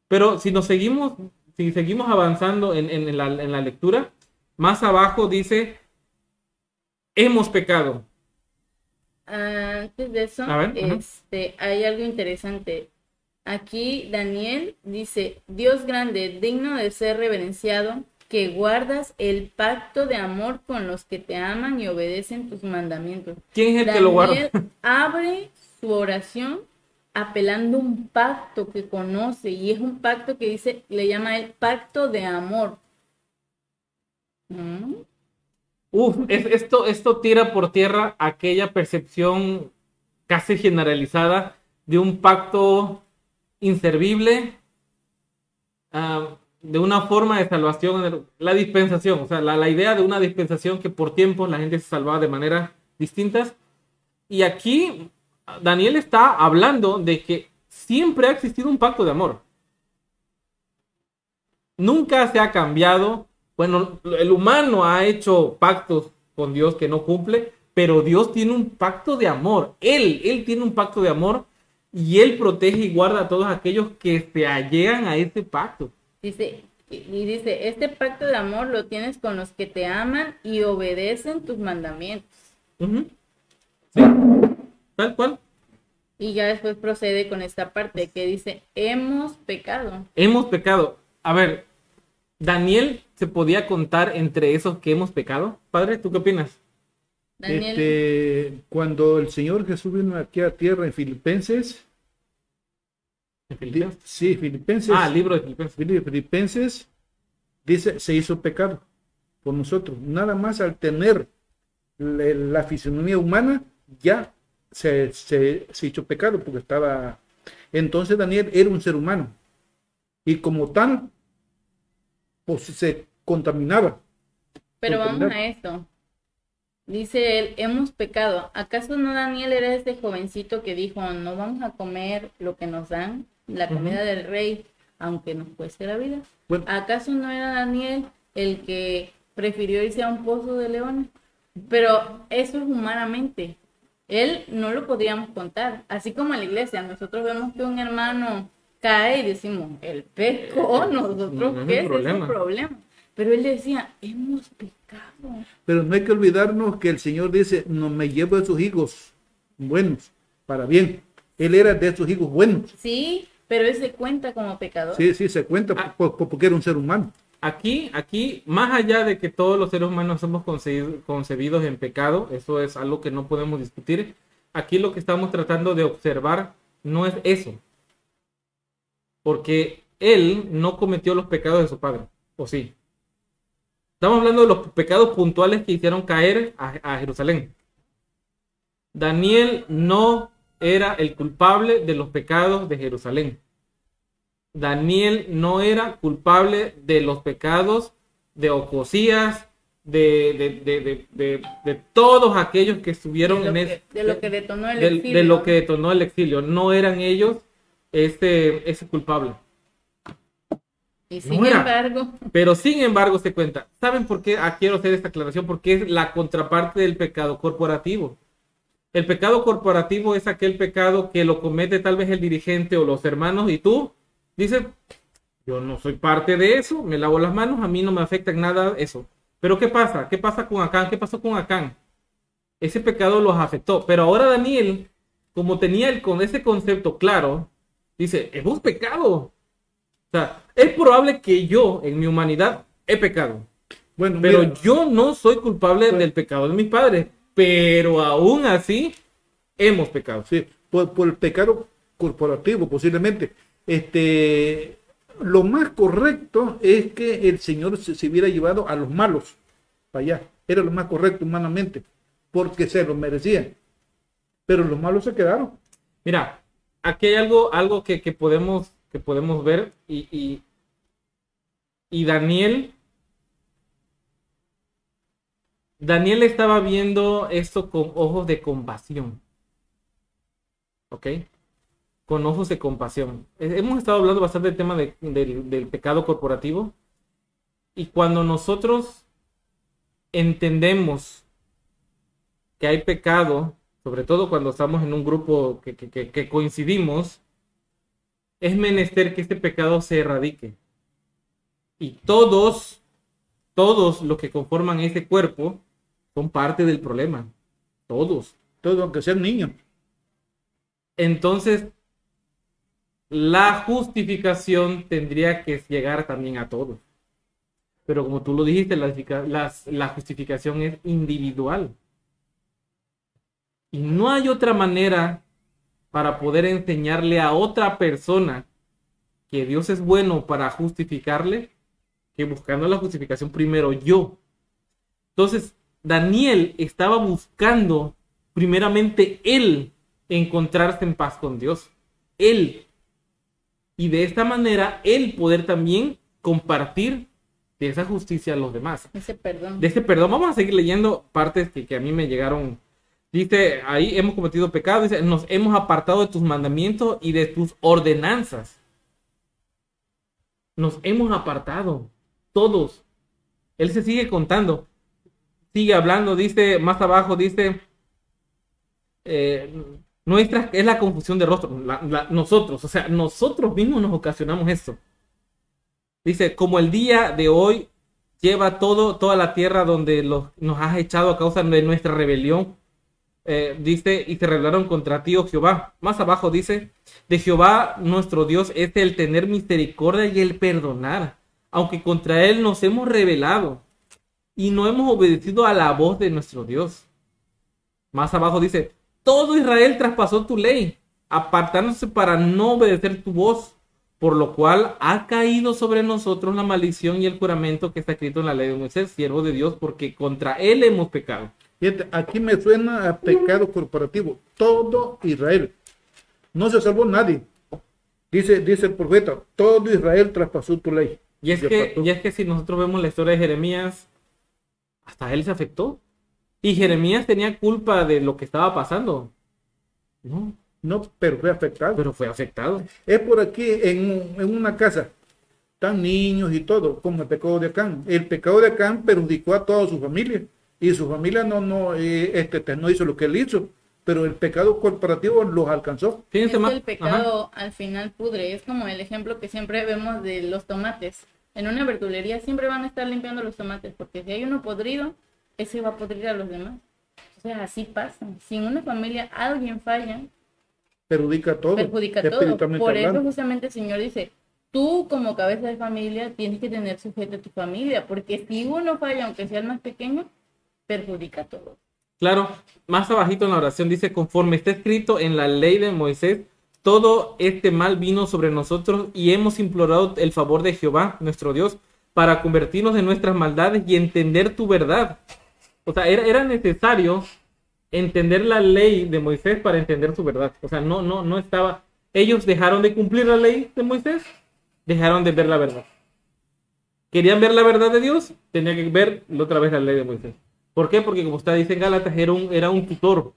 Pero si nos seguimos, si seguimos avanzando en, en la, en la lectura, más abajo dice, hemos pecado. Antes de eso, ver, ajá. este, hay algo interesante. Aquí Daniel dice, Dios grande, digno de ser reverenciado, que guardas el pacto de amor con los que te aman y obedecen tus mandamientos. ¿Quién es el que lo guarda? Abre su oración apelando a un pacto que conoce y es un pacto que dice, le llama el pacto de amor. ¿Mm? Uf, es- esto, esto tira por tierra aquella percepción casi generalizada de un pacto inservible, ah, de una forma de salvación, la dispensación, o sea, la, la idea de una dispensación que por tiempos la gente se salvaba de maneras distintas. Y aquí Daniel está hablando de que siempre ha existido un pacto de amor. Nunca se ha cambiado. Bueno, el humano ha hecho pactos con Dios que no cumple, pero Dios tiene un pacto de amor. Él, Él tiene un pacto de amor y Él protege y guarda a todos aquellos que se allegan a ese pacto. Dice, y dice, este pacto de amor lo tienes con los que te aman y obedecen tus mandamientos. Sí, tal cual. Y ya después procede con esta parte que dice, hemos pecado. Hemos pecado. A ver, Daniel se podía contar entre esos que hemos pecado. Padre, ¿tú qué opinas? Daniel, Este, cuando el Señor Jesús vino aquí a tierra en Filipenses, ¿En di- Filipenses? sí, Filipenses, Ah, libro de Filipenses. Fili- Filipenses dice, se hizo pecado por nosotros. Nada más al tener la, la fisonomía humana, ya se, se, se hizo pecado porque estaba... Entonces Daniel era un ser humano y como tal, pues se contaminaba. pero vamos a esto. Dice él, hemos pecado. ¿Acaso no Daniel era este jovencito que dijo, no vamos a comer lo que nos dan, la comida del rey, aunque nos cueste la vida? Bueno, ¿Acaso no era Daniel el que prefirió irse a un pozo de leones? Pero eso es humanamente. Él no lo podríamos contar. Así como en la iglesia, nosotros vemos que un hermano cae y decimos, él pecó, nosotros no qué es problema. ese problema. Pero él decía, hemos pecado. Pero no hay que olvidarnos que el Señor dice, no me llevo de sus hijos buenos, para bien. Él era de sus hijos buenos. Sí, pero él se cuenta como pecador. Sí, sí, se cuenta Ah. po- po- porque era un ser humano. Aquí, aquí, más allá de que todos los seres humanos somos concebidos, concebidos en pecado, eso es algo que no podemos discutir. Aquí lo que estamos tratando de observar no es eso. Porque él no cometió los pecados de su padre, ¿o sí? Estamos hablando de los pecados puntuales que hicieron caer a, a Jerusalén. Daniel no era el culpable de los pecados de Jerusalén. Daniel no era culpable de los pecados de Ocosías, de, de, de, de, todos aquellos que estuvieron en que, ese, de lo que detonó el exilio. de lo que detonó el exilio. No eran ellos ese, ese culpable. Y sin no embargo, Pero sin embargo se cuenta. ¿Saben por qué ah, quiero hacer esta aclaración? Porque es la contraparte del pecado corporativo. El pecado corporativo es aquel pecado que lo comete tal vez el dirigente o los hermanos y tú dices, yo no soy parte de eso, me lavo las manos, a mí no me afecta en nada eso. Pero ¿qué pasa? ¿Qué pasa con Acán? ¿Qué pasó con Acán? Ese pecado los afectó. Pero ahora Daniel, como tenía el, con ese concepto claro, dice, hemos pecado. O sea, es probable que yo, en mi humanidad, he pecado. Bueno, Pero mira, yo no soy culpable Pues- del pecado de mis padres. Pero aún así, hemos pecado. sí, por, por el pecado corporativo posiblemente. Este, lo más correcto es que el Señor se, se hubiera llevado a los malos para allá. Era lo más correcto humanamente, porque se lo merecían. Pero los malos se quedaron. Mira, aquí hay algo, algo que, que podemos, que podemos ver y, y, y Daniel, Daniel estaba viendo esto con ojos de compasión. ¿Ok? Con ojos de compasión. Eh, Hemos estado hablando bastante del tema de- del, pecado corporativo. Y cuando nosotros entendemos que hay pecado, sobre todo cuando estamos en un grupo que, coincidimos, es menester que este pecado se erradique. Y todos, todos los que conforman ese cuerpo son parte del problema. Todos. Todo aunque sean niños. Entonces, la justificación tendría que llegar también a todos. Pero como tú lo dijiste, la, las- la justificación es individual. Y no hay otra manera para poder enseñarle a otra persona que Dios es bueno para justificarle que buscando la justificación primero yo. Entonces, Daniel estaba buscando primeramente él encontrarse en paz con Dios. Él. Y de esta manera, él poder también compartir de esa justicia a los demás. Ese perdón. De ese perdón, vamos a seguir leyendo partes que, que a mí me llegaron. Dice, ahí hemos cometido pecado, dice, nos hemos apartado de tus mandamientos y de tus ordenanzas. Nos hemos apartado, todos. Él se sigue contando, sigue hablando, dice, más abajo dice, eh, nuestra es la confusión de rostro, la- nosotros, o sea, nosotros mismos nos ocasionamos esto. Dice, como el día de hoy lleva todo, toda la tierra donde los, nos has echado a causa de nuestra rebelión. Eh, dice, y se rebelaron contra ti, oh Jehová. Más abajo dice, de Jehová nuestro Dios es el tener misericordia y el perdonar, aunque contra él nos hemos rebelado y no hemos obedecido a la voz de nuestro Dios. Más abajo dice, todo Israel traspasó tu ley, apartándose para no obedecer tu voz, por lo cual ha caído sobre nosotros la maldición y el juramento que está escrito en la ley de Moisés, siervo de Dios, porque contra él hemos pecado. Aquí me suena a pecado corporativo. Todo Israel. No se salvó nadie. Dice, dice el profeta, todo Israel traspasó tu ley. Y es, que, y es que si nosotros vemos la historia de Jeremías, hasta él se afectó. Y Jeremías tenía culpa de lo que estaba pasando. No, No, pero fue afectado. pero fue afectado. Es por aquí, en, en una casa. Están niños y todo, como el pecado de Acán. El pecado de Acán perjudicó a toda su familia. Y su familia no, no, eh, este, no hizo lo que él hizo. Pero el pecado corporativo los alcanzó. Fíjense Es más. que el pecado al final pudre. Es como el ejemplo que siempre vemos de los tomates. En una verdulería siempre van a estar limpiando los tomates porque si hay uno podrido, ese va a podrir a los demás. O sea, así pasa. Si en una familia alguien falla, Perjudica todo. perjudica todo. Por eso justamente el Señor dice, tú como cabeza de familia tienes que tener sujeto a tu familia, porque si uno falla, aunque sea el más pequeño, perjudica a todos. Claro, más abajito en la oración dice, conforme está escrito en la ley de Moisés, todo este mal vino sobre nosotros y hemos implorado el favor de Jehová, nuestro Dios, para convertirnos de nuestras maldades y entender tu verdad. O sea, era, necesario entender la ley de Moisés para entender su verdad. O sea, no, no, no estaba. Ellos dejaron de cumplir la ley de Moisés, dejaron de ver la verdad. Querían ver la verdad de Dios, tenían que ver otra vez la ley de Moisés. ¿Por qué? Porque como usted dice en Gálatas, era era un tutor.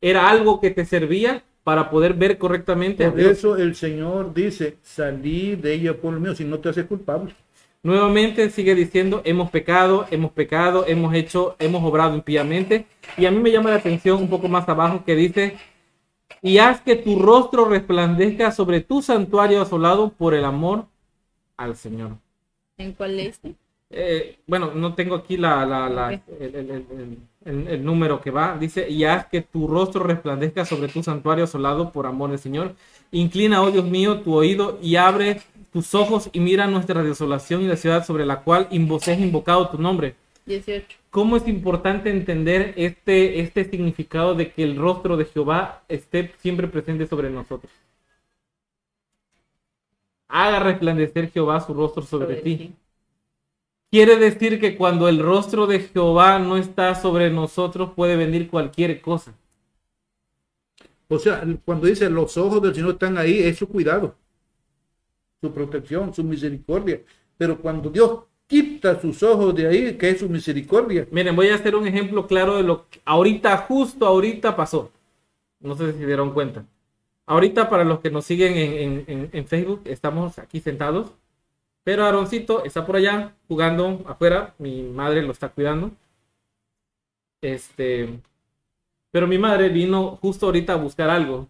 Era algo que te servía para poder ver correctamente a Por Dios. eso el Señor dice, salí de ella por lo mío, si no te haces culpable. Nuevamente sigue diciendo, hemos pecado, hemos pecado, hemos hecho, hemos obrado impíamente. Y a mí me llama la atención un poco más abajo que dice, y haz que tu rostro resplandezca sobre tu santuario asolado por el amor al Señor. ¿En cuál leíste? Eh, bueno, no tengo aquí la, la- la- Ok. el, el- el- el- el número que va. Dice, y haz que tu rostro resplandezca sobre tu santuario asolado por amor del Señor. Inclina, oh Dios mío, tu oído y abre tus ojos y mira nuestra desolación y la ciudad sobre la cual has invocado tu nombre. 18. ¿Cómo es importante entender este, este significado de que el rostro de Jehová esté siempre presente sobre nosotros? Haga resplandecer Jehová su rostro sobre, ti. Quiere decir que cuando el rostro de Jehová no está sobre nosotros puede venir cualquier cosa. O sea, cuando dice los ojos del Señor están ahí, es su cuidado, su protección, su misericordia. Pero cuando Dios quita sus ojos de ahí, que es su misericordia, Miren, voy a hacer un ejemplo claro de lo que ahorita, justo ahorita pasó. No sé si se dieron cuenta. Ahorita, para los que nos siguen en, en- Facebook, estamos aquí sentados. Pero Aaroncito está por allá jugando afuera. Mi madre lo está cuidando. Este. Pero mi madre vino justo ahorita a buscar algo.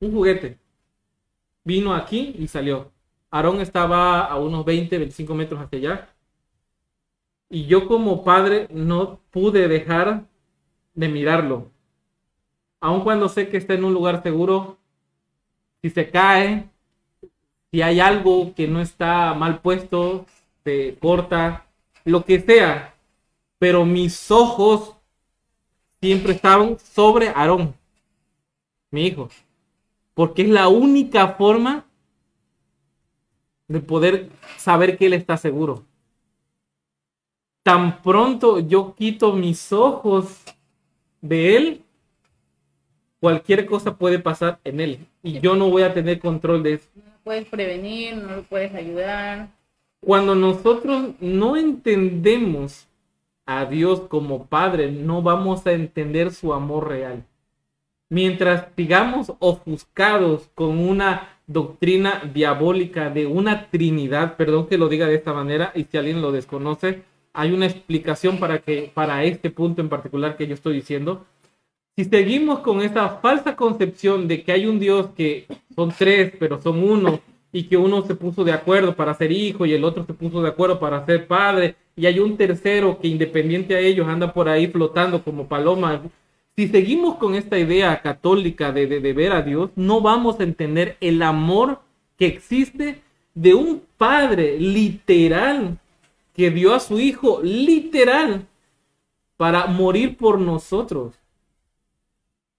Un juguete. Vino aquí y salió. Aarón estaba a unos 20, 25 metros hacia allá. Y yo como padre no pude dejar de mirarlo. Aun cuando sé que está en un lugar seguro, si se cae, si hay algo que no está mal puesto, se corta, lo que sea. Pero mis ojos siempre estaban sobre Aarón, mi hijo. Porque es la única forma de poder saber que él está seguro tan pronto yo quito mis ojos de él, cualquier cosa puede pasar en él. Y yo no voy a tener control de eso. Puedes prevenir, no lo puedes ayudar. Cuando nosotros no entendemos a Dios como Padre, no vamos a entender su amor real. Mientras sigamos ofuscados con una doctrina diabólica de una Trinidad, perdón que lo diga de esta manera, y si alguien lo desconoce, hay una explicación para que para este punto en particular que yo estoy diciendo. Si seguimos con esta falsa concepción de que hay un Dios que son tres, pero son uno, y que uno se puso de acuerdo para ser hijo y el otro se puso de acuerdo para ser padre, y hay un tercero que independiente a ellos anda por ahí flotando como paloma. Si seguimos con esta idea católica de, de, de ver a Dios, no vamos a entender el amor que existe de un padre literal que dio a su hijo literal para morir por nosotros.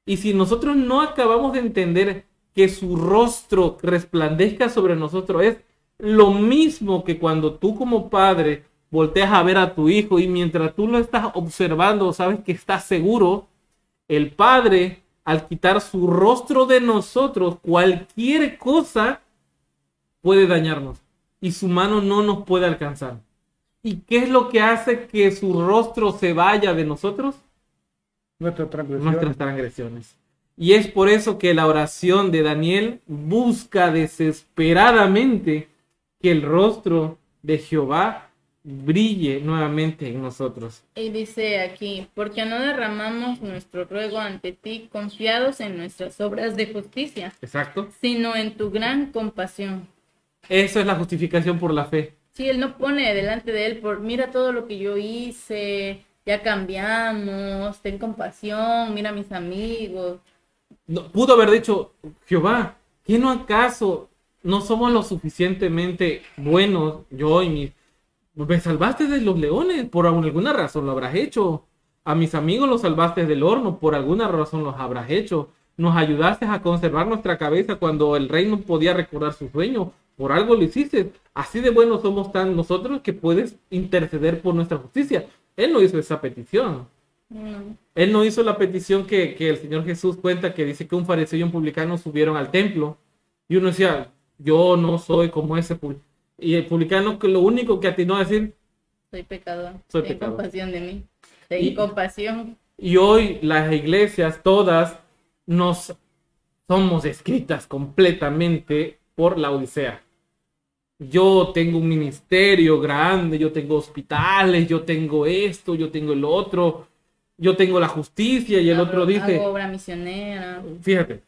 Y si nosotros no acabamos de entender que su rostro resplandezca sobre nosotros, es lo mismo que cuando tú como padre volteas a ver a tu hijo y mientras tú lo estás observando, sabes que estás seguro, el padre al quitar su rostro de nosotros, cualquier cosa puede dañarnos y su mano no nos puede alcanzar. ¿Y qué es lo que hace que su rostro se vaya de nosotros? Nuestra transgresión. Nuestras transgresiones. Y es por eso que la oración de Daniel busca desesperadamente que el rostro de Jehová brille nuevamente en nosotros. Y dice aquí, porque no derramamos nuestro ruego ante ti confiados en nuestras obras de justicia, Exacto. sino en tu gran compasión. Eso es la justificación por la fe. Sí, él no pone delante de él por, mira todo lo que yo hice, ya cambiamos, ten compasión, mira a mis amigos. No, pudo haber dicho, Jehová, ¿qué no acaso no somos lo suficientemente buenos, yo y mis... Me salvaste de los leones, por alguna razón lo habrás hecho. A mis amigos los salvaste del horno, por alguna razón los habrás hecho. Nos ayudaste a conservar nuestra cabeza cuando el rey no podía recordar su sueño. Por algo lo hiciste. Así de buenos somos tan nosotros que puedes interceder por nuestra justicia. Él no hizo esa petición. Él no hizo la petición que, que el Señor Jesús cuenta que dice que un fariseo y un publicano subieron al templo. Y uno decía, yo no soy como ese publicano. Y el publicano que lo único que atinó a decir, soy pecador, Soy ten pecador. compasión de mí, ten Y- compasión. y hoy las iglesias todas nos somos escritas completamente por la Odisea. Yo tengo un ministerio grande, yo tengo hospitales, yo tengo esto, yo tengo el otro, yo tengo la justicia y el otro dice, obra misionera. fíjate,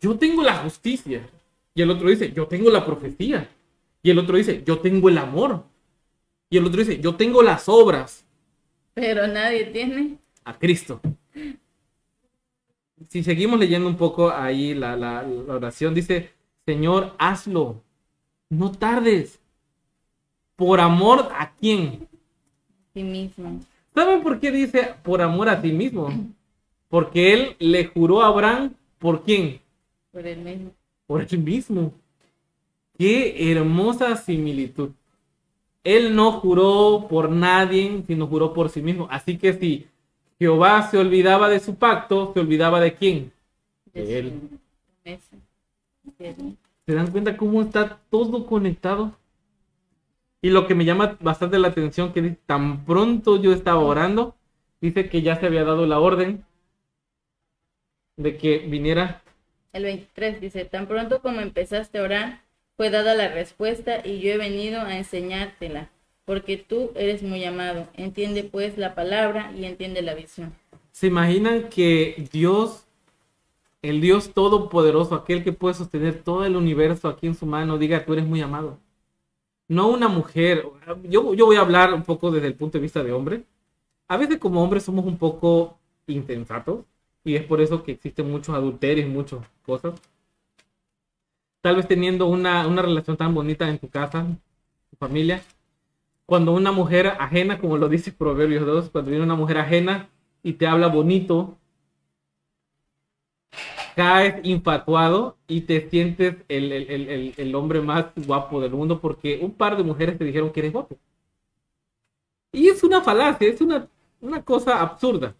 yo tengo la justicia. Y el otro dice, yo tengo la profecía. Y el otro dice, yo tengo el amor. Y el otro dice, yo tengo las obras Pero nadie tiene. a Cristo. Si seguimos leyendo un poco ahí la, la- la oración, dice, Señor, hazlo. No tardes. ¿Por amor a quién? Sí mismo. ¿Saben por qué dice por amor a ti mismo? Porque él le juró a Abraham, ¿por quién? Por el mismo. por él mismo. Qué hermosa similitud. Él no juró por nadie, sino juró por sí mismo. Así que si Jehová se olvidaba de su pacto, se olvidaba de quién. de De su él. promesa. De él. ¿Se dan cuenta cómo está todo conectado? Y lo que me llama bastante la atención, que tan pronto yo estaba orando, dice que ya se había dado la orden de que viniera El 23 dice, tan pronto como empezaste a orar, fue dada la respuesta y yo he venido a enseñártela, porque tú eres muy amado. Entiende pues la palabra y entiende la visión. ¿Se imaginan que Dios, el Dios todopoderoso, aquel que puede sostener todo el universo aquí en su mano, diga, tú eres muy amado? No una mujer. Yo, yo voy a hablar un poco desde el punto de vista de hombre. A veces como hombres somos un poco insensatos y es por eso que existen muchos adulterios y muchas cosas. Tal vez teniendo una, una relación tan bonita en tu casa, tu familia, cuando una mujer ajena, como lo dice Proverbios 2, cuando viene una mujer ajena y te habla bonito, caes infatuado y te sientes el, el- el- el- hombre más guapo del mundo porque un par de mujeres te dijeron que eres guapo. Y es una falacia, es una, una cosa absurda.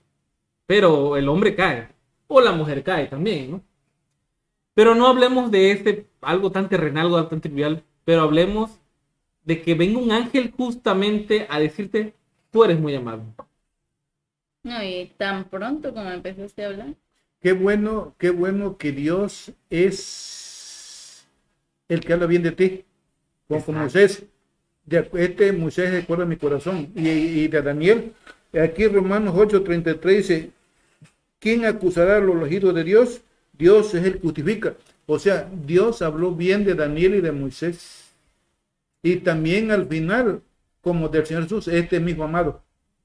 Pero el hombre cae, o la mujer cae también, ¿no? Pero no hablemos de este, algo tan terrenal, algo tan trivial, pero hablemos de que venga un ángel justamente a decirte, tú eres muy amado. No, y tan pronto como empezaste a hablar. Qué bueno, qué bueno que Dios es el que habla bien de ti. Como Exacto. Moisés. De- Este Moisés recuerda mi corazón. Y, y de Daniel, aquí Romanos 8:33 dice, ¿quién acusará a los elegidos de Dios? Dios es el que justifica. O sea, Dios habló bien de Daniel y de Moisés. Y también al final, como del Señor Jesús, este mismo amado,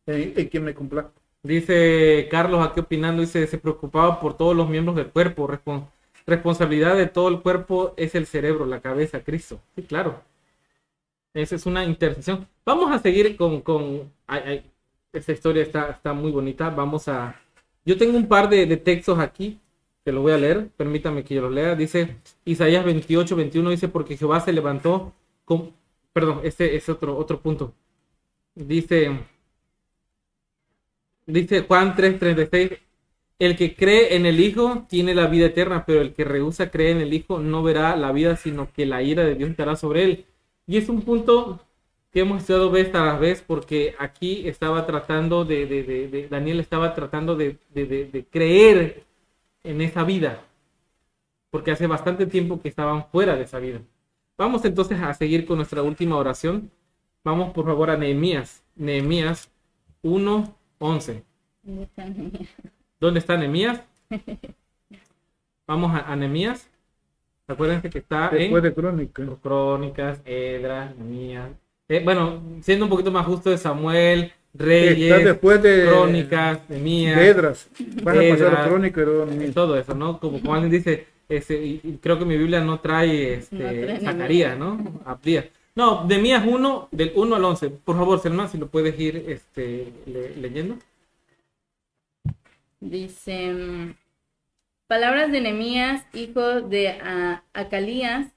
en, en quien me complazco. Dice Carlos aquí opinando, dice, se preocupaba por todos los miembros del cuerpo. Respon- responsabilidad de todo el cuerpo es el cerebro, la cabeza, Cristo. Sí, claro. Esa es una intercesión. Vamos a seguir con, con ay, ay, esta historia está, está muy bonita. Vamos a, yo tengo un par de, textos aquí, que lo voy a leer, permítame que yo los lea. Dice Isaías 28, 21, dice, porque Jehová se levantó con, perdón, este es otro, otro punto. Dice, Dice Juan 3:36, el que cree en el Hijo tiene la vida eterna, pero el que rehúsa creer en el Hijo no verá la vida, sino que la ira de Dios estará sobre él. Y es un punto que hemos estudiado vez tras vez, porque aquí estaba tratando de, de- de- de- Daniel estaba tratando de, creer en esa vida, porque hace bastante tiempo que estaban fuera de esa vida. Vamos entonces a seguir con nuestra última oración. Vamos por favor a Nehemías. Nehemías 1, 11. ¿Dónde está Nehemías? Vamos a, a Nehemías. Acuérdense que está Después en de Crónica. Crónicas, Edras, Nehemías. Eh, bueno, siendo un poquito más justo de Samuel, Reyes, Está después de, Crónicas, Nehemías, de Edras. Van a pasar a Crónica. pero- y todo eso, ¿no? Como, como alguien dice, ese, y, y creo que mi Biblia no trae este, No trae Zacarías, ¿no? Abdías. No, de Mías 1, del 1 al 11. Por favor, Selma, si lo puedes ir este, le- leyendo. Dice, palabras de Nehemías, hijo de Acalías,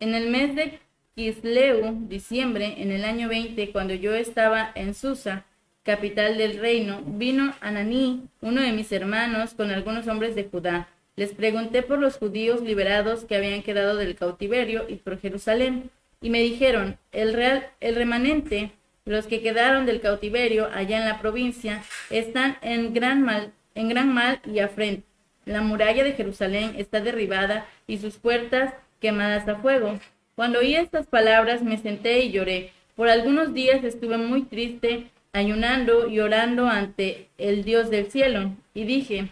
en el mes de Kisleu, diciembre, en el año 20, cuando yo estaba en Susa, capital del reino, vino Ananí, uno de mis hermanos, con algunos hombres de Judá. Les pregunté por los judíos liberados que habían quedado del cautiverio y por Jerusalén, y me dijeron, el, real, el remanente, los que quedaron del cautiverio allá en la provincia, están en gran mal, en gran mal y afrenta. La muralla de Jerusalén está derribada y sus puertas quemadas a fuego. Cuando oí estas palabras me senté y lloré. Por algunos días estuve muy triste, ayunando y orando ante el Dios del cielo. Y dije,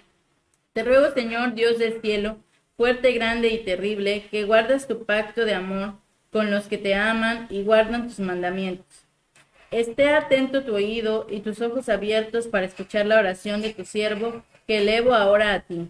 te ruego, Señor Dios del cielo, fuerte, grande y terrible, que guardas tu pacto de amor con los que te aman y guardan tus mandamientos. Esté atento tu oído y tus ojos abiertos para escuchar la oración de tu siervo que elevo ahora a ti.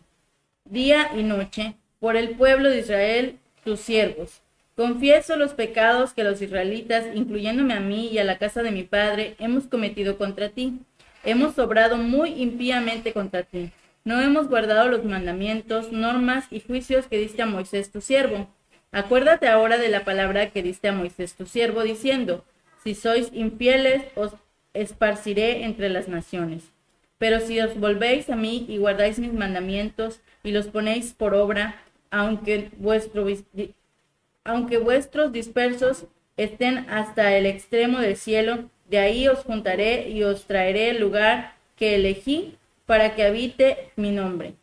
Día y noche, por el pueblo de Israel, tus siervos. Confieso los pecados que los israelitas, incluyéndome a mí y a la casa de mi padre, hemos cometido contra ti. Hemos obrado muy impíamente contra ti. No hemos guardado los mandamientos, normas y juicios que diste a Moisés tu siervo. Acuérdate ahora de la palabra que diste a Moisés tu siervo, diciendo, si sois infieles, os esparciré entre las naciones. Pero si os volvéis a mí y guardáis mis mandamientos y los ponéis por obra, aunque, vuestros dispersos estén hasta el extremo del cielo, de ahí os juntaré y os traeré el lugar que elegí para que habite mi nombre.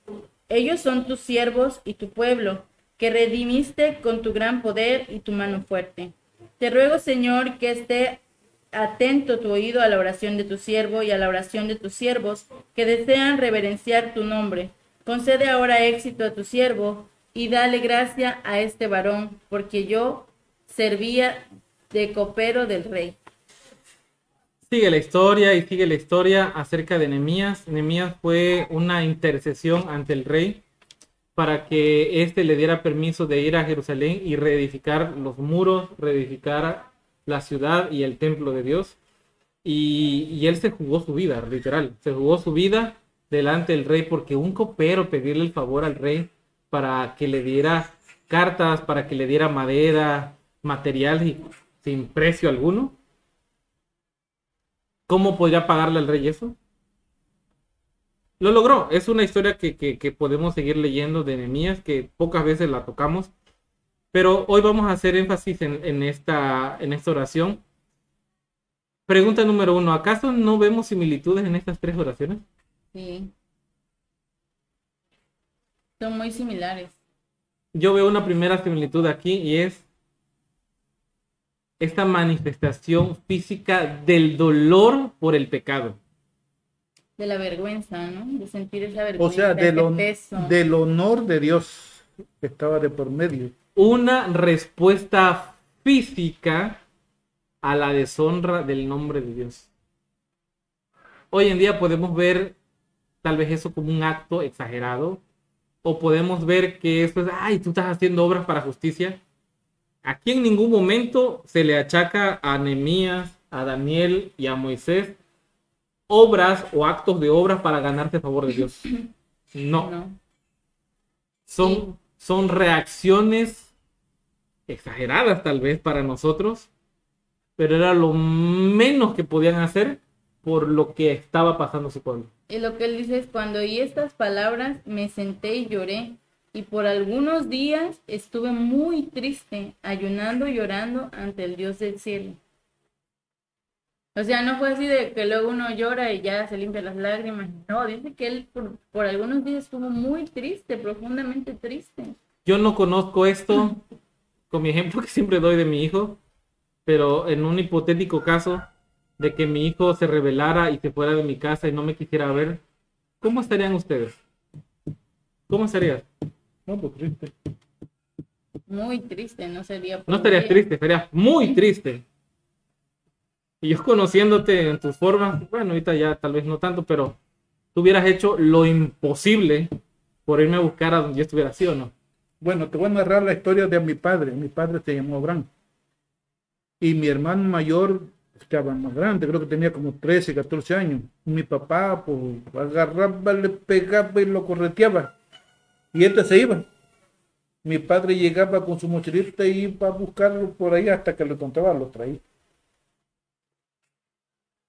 Ellos son tus siervos y tu pueblo, que redimiste con tu gran poder y tu mano fuerte. Te ruego, Señor, que esté atento tu oído a la oración de tu siervo y a la oración de tus siervos que desean reverenciar tu nombre. Concede ahora éxito a tu siervo y dale gracia a este varón, porque yo servía de copero del rey. Sigue la historia y sigue la historia acerca de Nehemías. Nehemías fue una intercesión ante el rey para que éste le diera permiso de ir a Jerusalén y reedificar los muros, reedificar la ciudad y el templo de Dios. Y, él se jugó su vida, literal. Se jugó su vida delante del rey porque un copero pedirle el favor al rey para que le diera cartas, para que le diera madera, material y sin precio alguno. ¿Cómo podría pagarle al rey eso? Lo logró. Es una historia que, que, que podemos seguir leyendo de Nehemías, que pocas veces la tocamos. Pero hoy vamos a hacer énfasis en, en esta, en esta oración. Pregunta número uno, ¿acaso no vemos similitudes en estas tres oraciones? Sí. Son muy similares. Yo veo una primera similitud aquí y es esta manifestación física del dolor por el pecado. De la vergüenza, ¿no? De sentir esa O vergüenza. sea, del, honor de Dios que estaba de por medio. Una respuesta física a la deshonra del nombre de Dios. Hoy en día podemos ver tal vez eso como un acto exagerado o podemos ver que eso es, ay, tú estás haciendo obras para justicia. Aquí en ningún momento se le achaca a Nehemías, a Daniel y a Moisés obras o actos de obras para ganarte el favor de Dios. No, ¿no? son, Sí. son reacciones exageradas tal vez para nosotros, pero era lo menos que podían hacer por lo que estaba pasando su pueblo. Y lo que él dice es, cuando oí estas palabras, me senté y lloré. Y por algunos días estuve muy triste, ayunando y llorando ante el Dios del cielo. O sea, no fue así de que luego uno llora y ya se limpia las lágrimas. No, dice que él por, por algunos días estuvo muy triste, profundamente triste. Yo no conozco esto con mi ejemplo que siempre doy de mi hijo, pero en un hipotético caso de que mi hijo se rebelara y se fuera de mi casa y no me quisiera ver, ¿cómo estarían ustedes? ¿Cómo estarías? No, pues triste. Muy triste, no sería por No estarías triste, estarías muy triste. Y yo conociéndote en tus formas, bueno, ahorita ya tal vez no tanto, pero tú hubieras hecho lo imposible por irme a buscar a donde yo estuviera así o no. Bueno, te voy a narrar la historia de mi padre. Mi padre se llamó Abraham. Y mi hermano mayor estaba más grande, creo que tenía como 13, 14 años. Mi papá, pues, agarraba, le pegaba y lo correteaba. Y este se iba. Mi padre llegaba con su mochilita y iba a buscarlo por ahí hasta que lo encontraba, lo traía.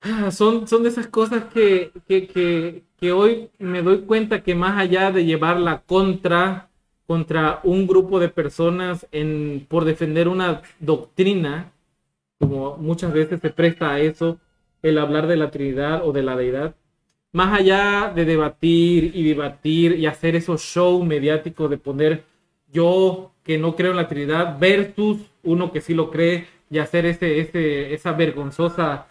Ah, Son, son de esas cosas que, que, que, que hoy me doy cuenta que más allá de llevarla contra, contra un grupo de personas en, por defender una doctrina, como muchas veces se presta a eso, el hablar de la Trinidad o de la deidad, más allá de debatir y debatir y hacer esos show mediáticos de poner yo que no creo en la Trinidad versus uno que sí lo cree y hacer ese, ese, esa vergonzosa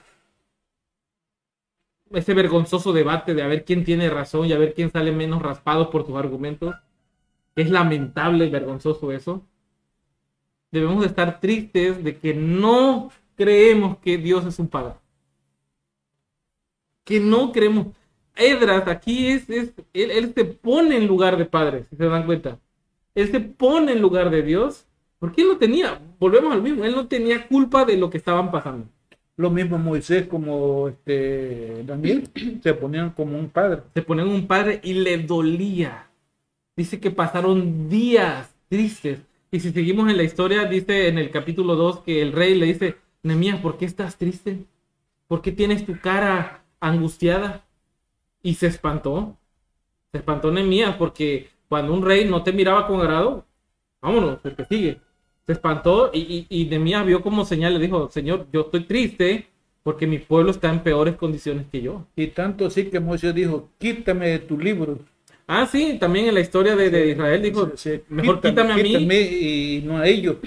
ese vergonzoso debate de a ver quién tiene razón y a ver quién sale menos raspado por sus argumentos. Es lamentable y vergonzoso eso. Debemos de estar tristes de que no creemos que Dios es un padre. Que no creemos. Edras aquí es, es él, se pone en lugar de padre, si se dan cuenta. Él se pone en lugar de Dios, porque él no tenía, volvemos al mismo, él no tenía culpa de lo que estaban pasando. Lo mismo Moisés como este Daniel, se ponían como un padre. se ponían un padre y le dolía. Dice que pasaron días tristes. Y si seguimos en la historia, dice en el capítulo 2 que el rey le dice, Nemías, ¿por qué estás triste? ¿Por qué tienes tu cara angustiada? Y se espantó. Se espantó Nemías porque cuando un rey no te miraba con agrado, vámonos, el sigue. Se espantó y, y, y Nehemías vio como señal, le dijo, Señor, yo estoy triste porque mi pueblo está en peores condiciones que yo. Y tanto así que Moisés dijo, quítame de tu libro. Ah, sí, también en la historia de, de Israel dijo, Sí, sí, mejor quítame, a mí. quítame y no a ellos.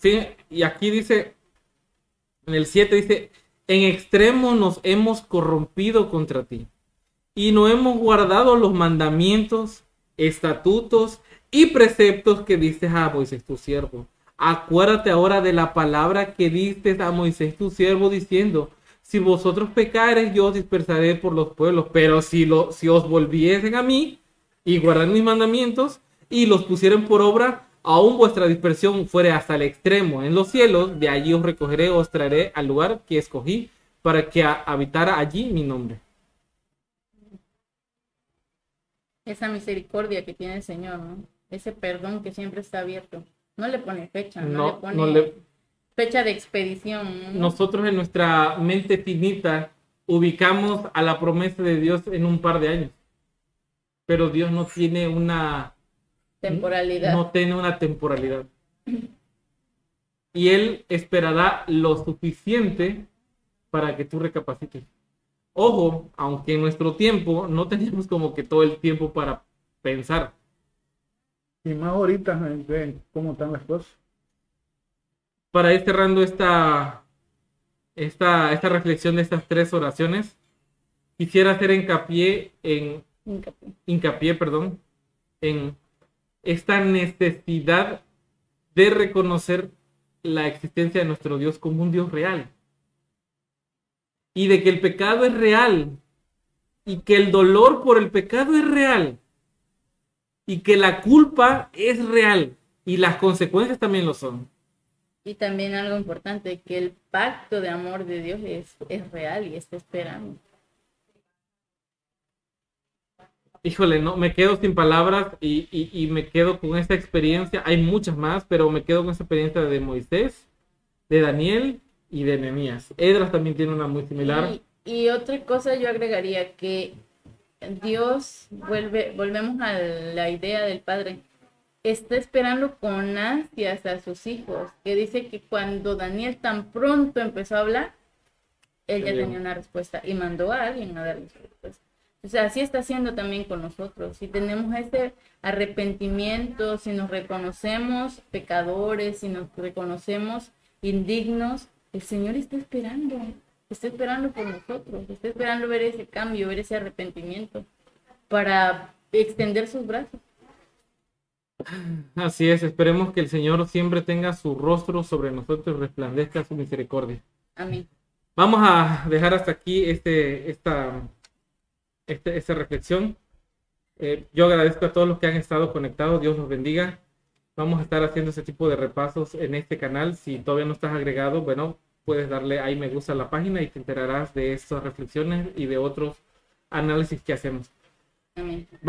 Sí, y aquí dice, en el 7 dice, en extremo nos hemos corrompido contra ti y no hemos guardado los mandamientos, estatutos y preceptos que diste a Moisés tu siervo. Acuérdate ahora de la palabra que diste a Moisés tu siervo diciendo, si vosotros pecares, yo os dispersaré por los pueblos, pero si, lo, si os volviesen a mí y guardan mis mandamientos y los pusieren por obra, aún vuestra dispersión fuere hasta el extremo en los cielos, de allí os recogeré, os traeré al lugar que escogí para que habitara allí mi nombre. Esa misericordia que tiene el Señor. Ese perdón que siempre está abierto. No le pone fecha, no, No, le pone no le- fecha de expedición. ¿no? Nosotros en nuestra mente finita ubicamos a la promesa de Dios en un par de años. Pero Dios no tiene una Temporalidad. no tiene una temporalidad. Y Él esperará lo suficiente para que tú recapacites. Ojo, aunque en nuestro tiempo no tenemos como que todo el tiempo para pensar. Y más ahorita ven cómo están las cosas. Para ir cerrando esta, esta, esta reflexión de estas tres oraciones, quisiera hacer hincapié en, Hincapié. hincapié, perdón, en esta necesidad de reconocer la existencia de nuestro Dios como un Dios real. Y de que el pecado es real. Y que el dolor por el pecado es real. Y que la culpa es real. Y las consecuencias también lo son. Y también algo importante, que el pacto de amor de Dios es, es real y está esperando. Híjole, no, me quedo sin palabras y, y- y me quedo con esta experiencia. Hay muchas más, pero me quedo con esta experiencia de Moisés, de Daniel y de Nehemías. Edras también tiene una muy similar. Y, y otra cosa yo agregaría que Dios vuelve, volvemos a la idea del Padre, está esperando con ansias a sus hijos, que dice que cuando Daniel tan pronto empezó a hablar, él ya tenía una respuesta y mandó a alguien a darle su respuesta. O sea, así está haciendo también con nosotros. Si tenemos ese arrepentimiento, si nos reconocemos pecadores, si nos reconocemos indignos, el Señor está esperando, está esperando por nosotros, está esperando ver ese cambio, ver ese arrepentimiento para extender sus brazos. Así es, esperemos que el Señor siempre tenga su rostro sobre nosotros y resplandezca su misericordia. Amén. Vamos a dejar hasta aquí este, esta, este- esta reflexión. Eh, yo agradezco a todos los que han estado conectados. Dios los bendiga. Vamos a estar haciendo ese tipo de repasos en este canal. Si todavía no estás agregado, bueno, puedes darle ahí me gusta a la página y te enterarás de estas reflexiones y de otros análisis que hacemos. Amén.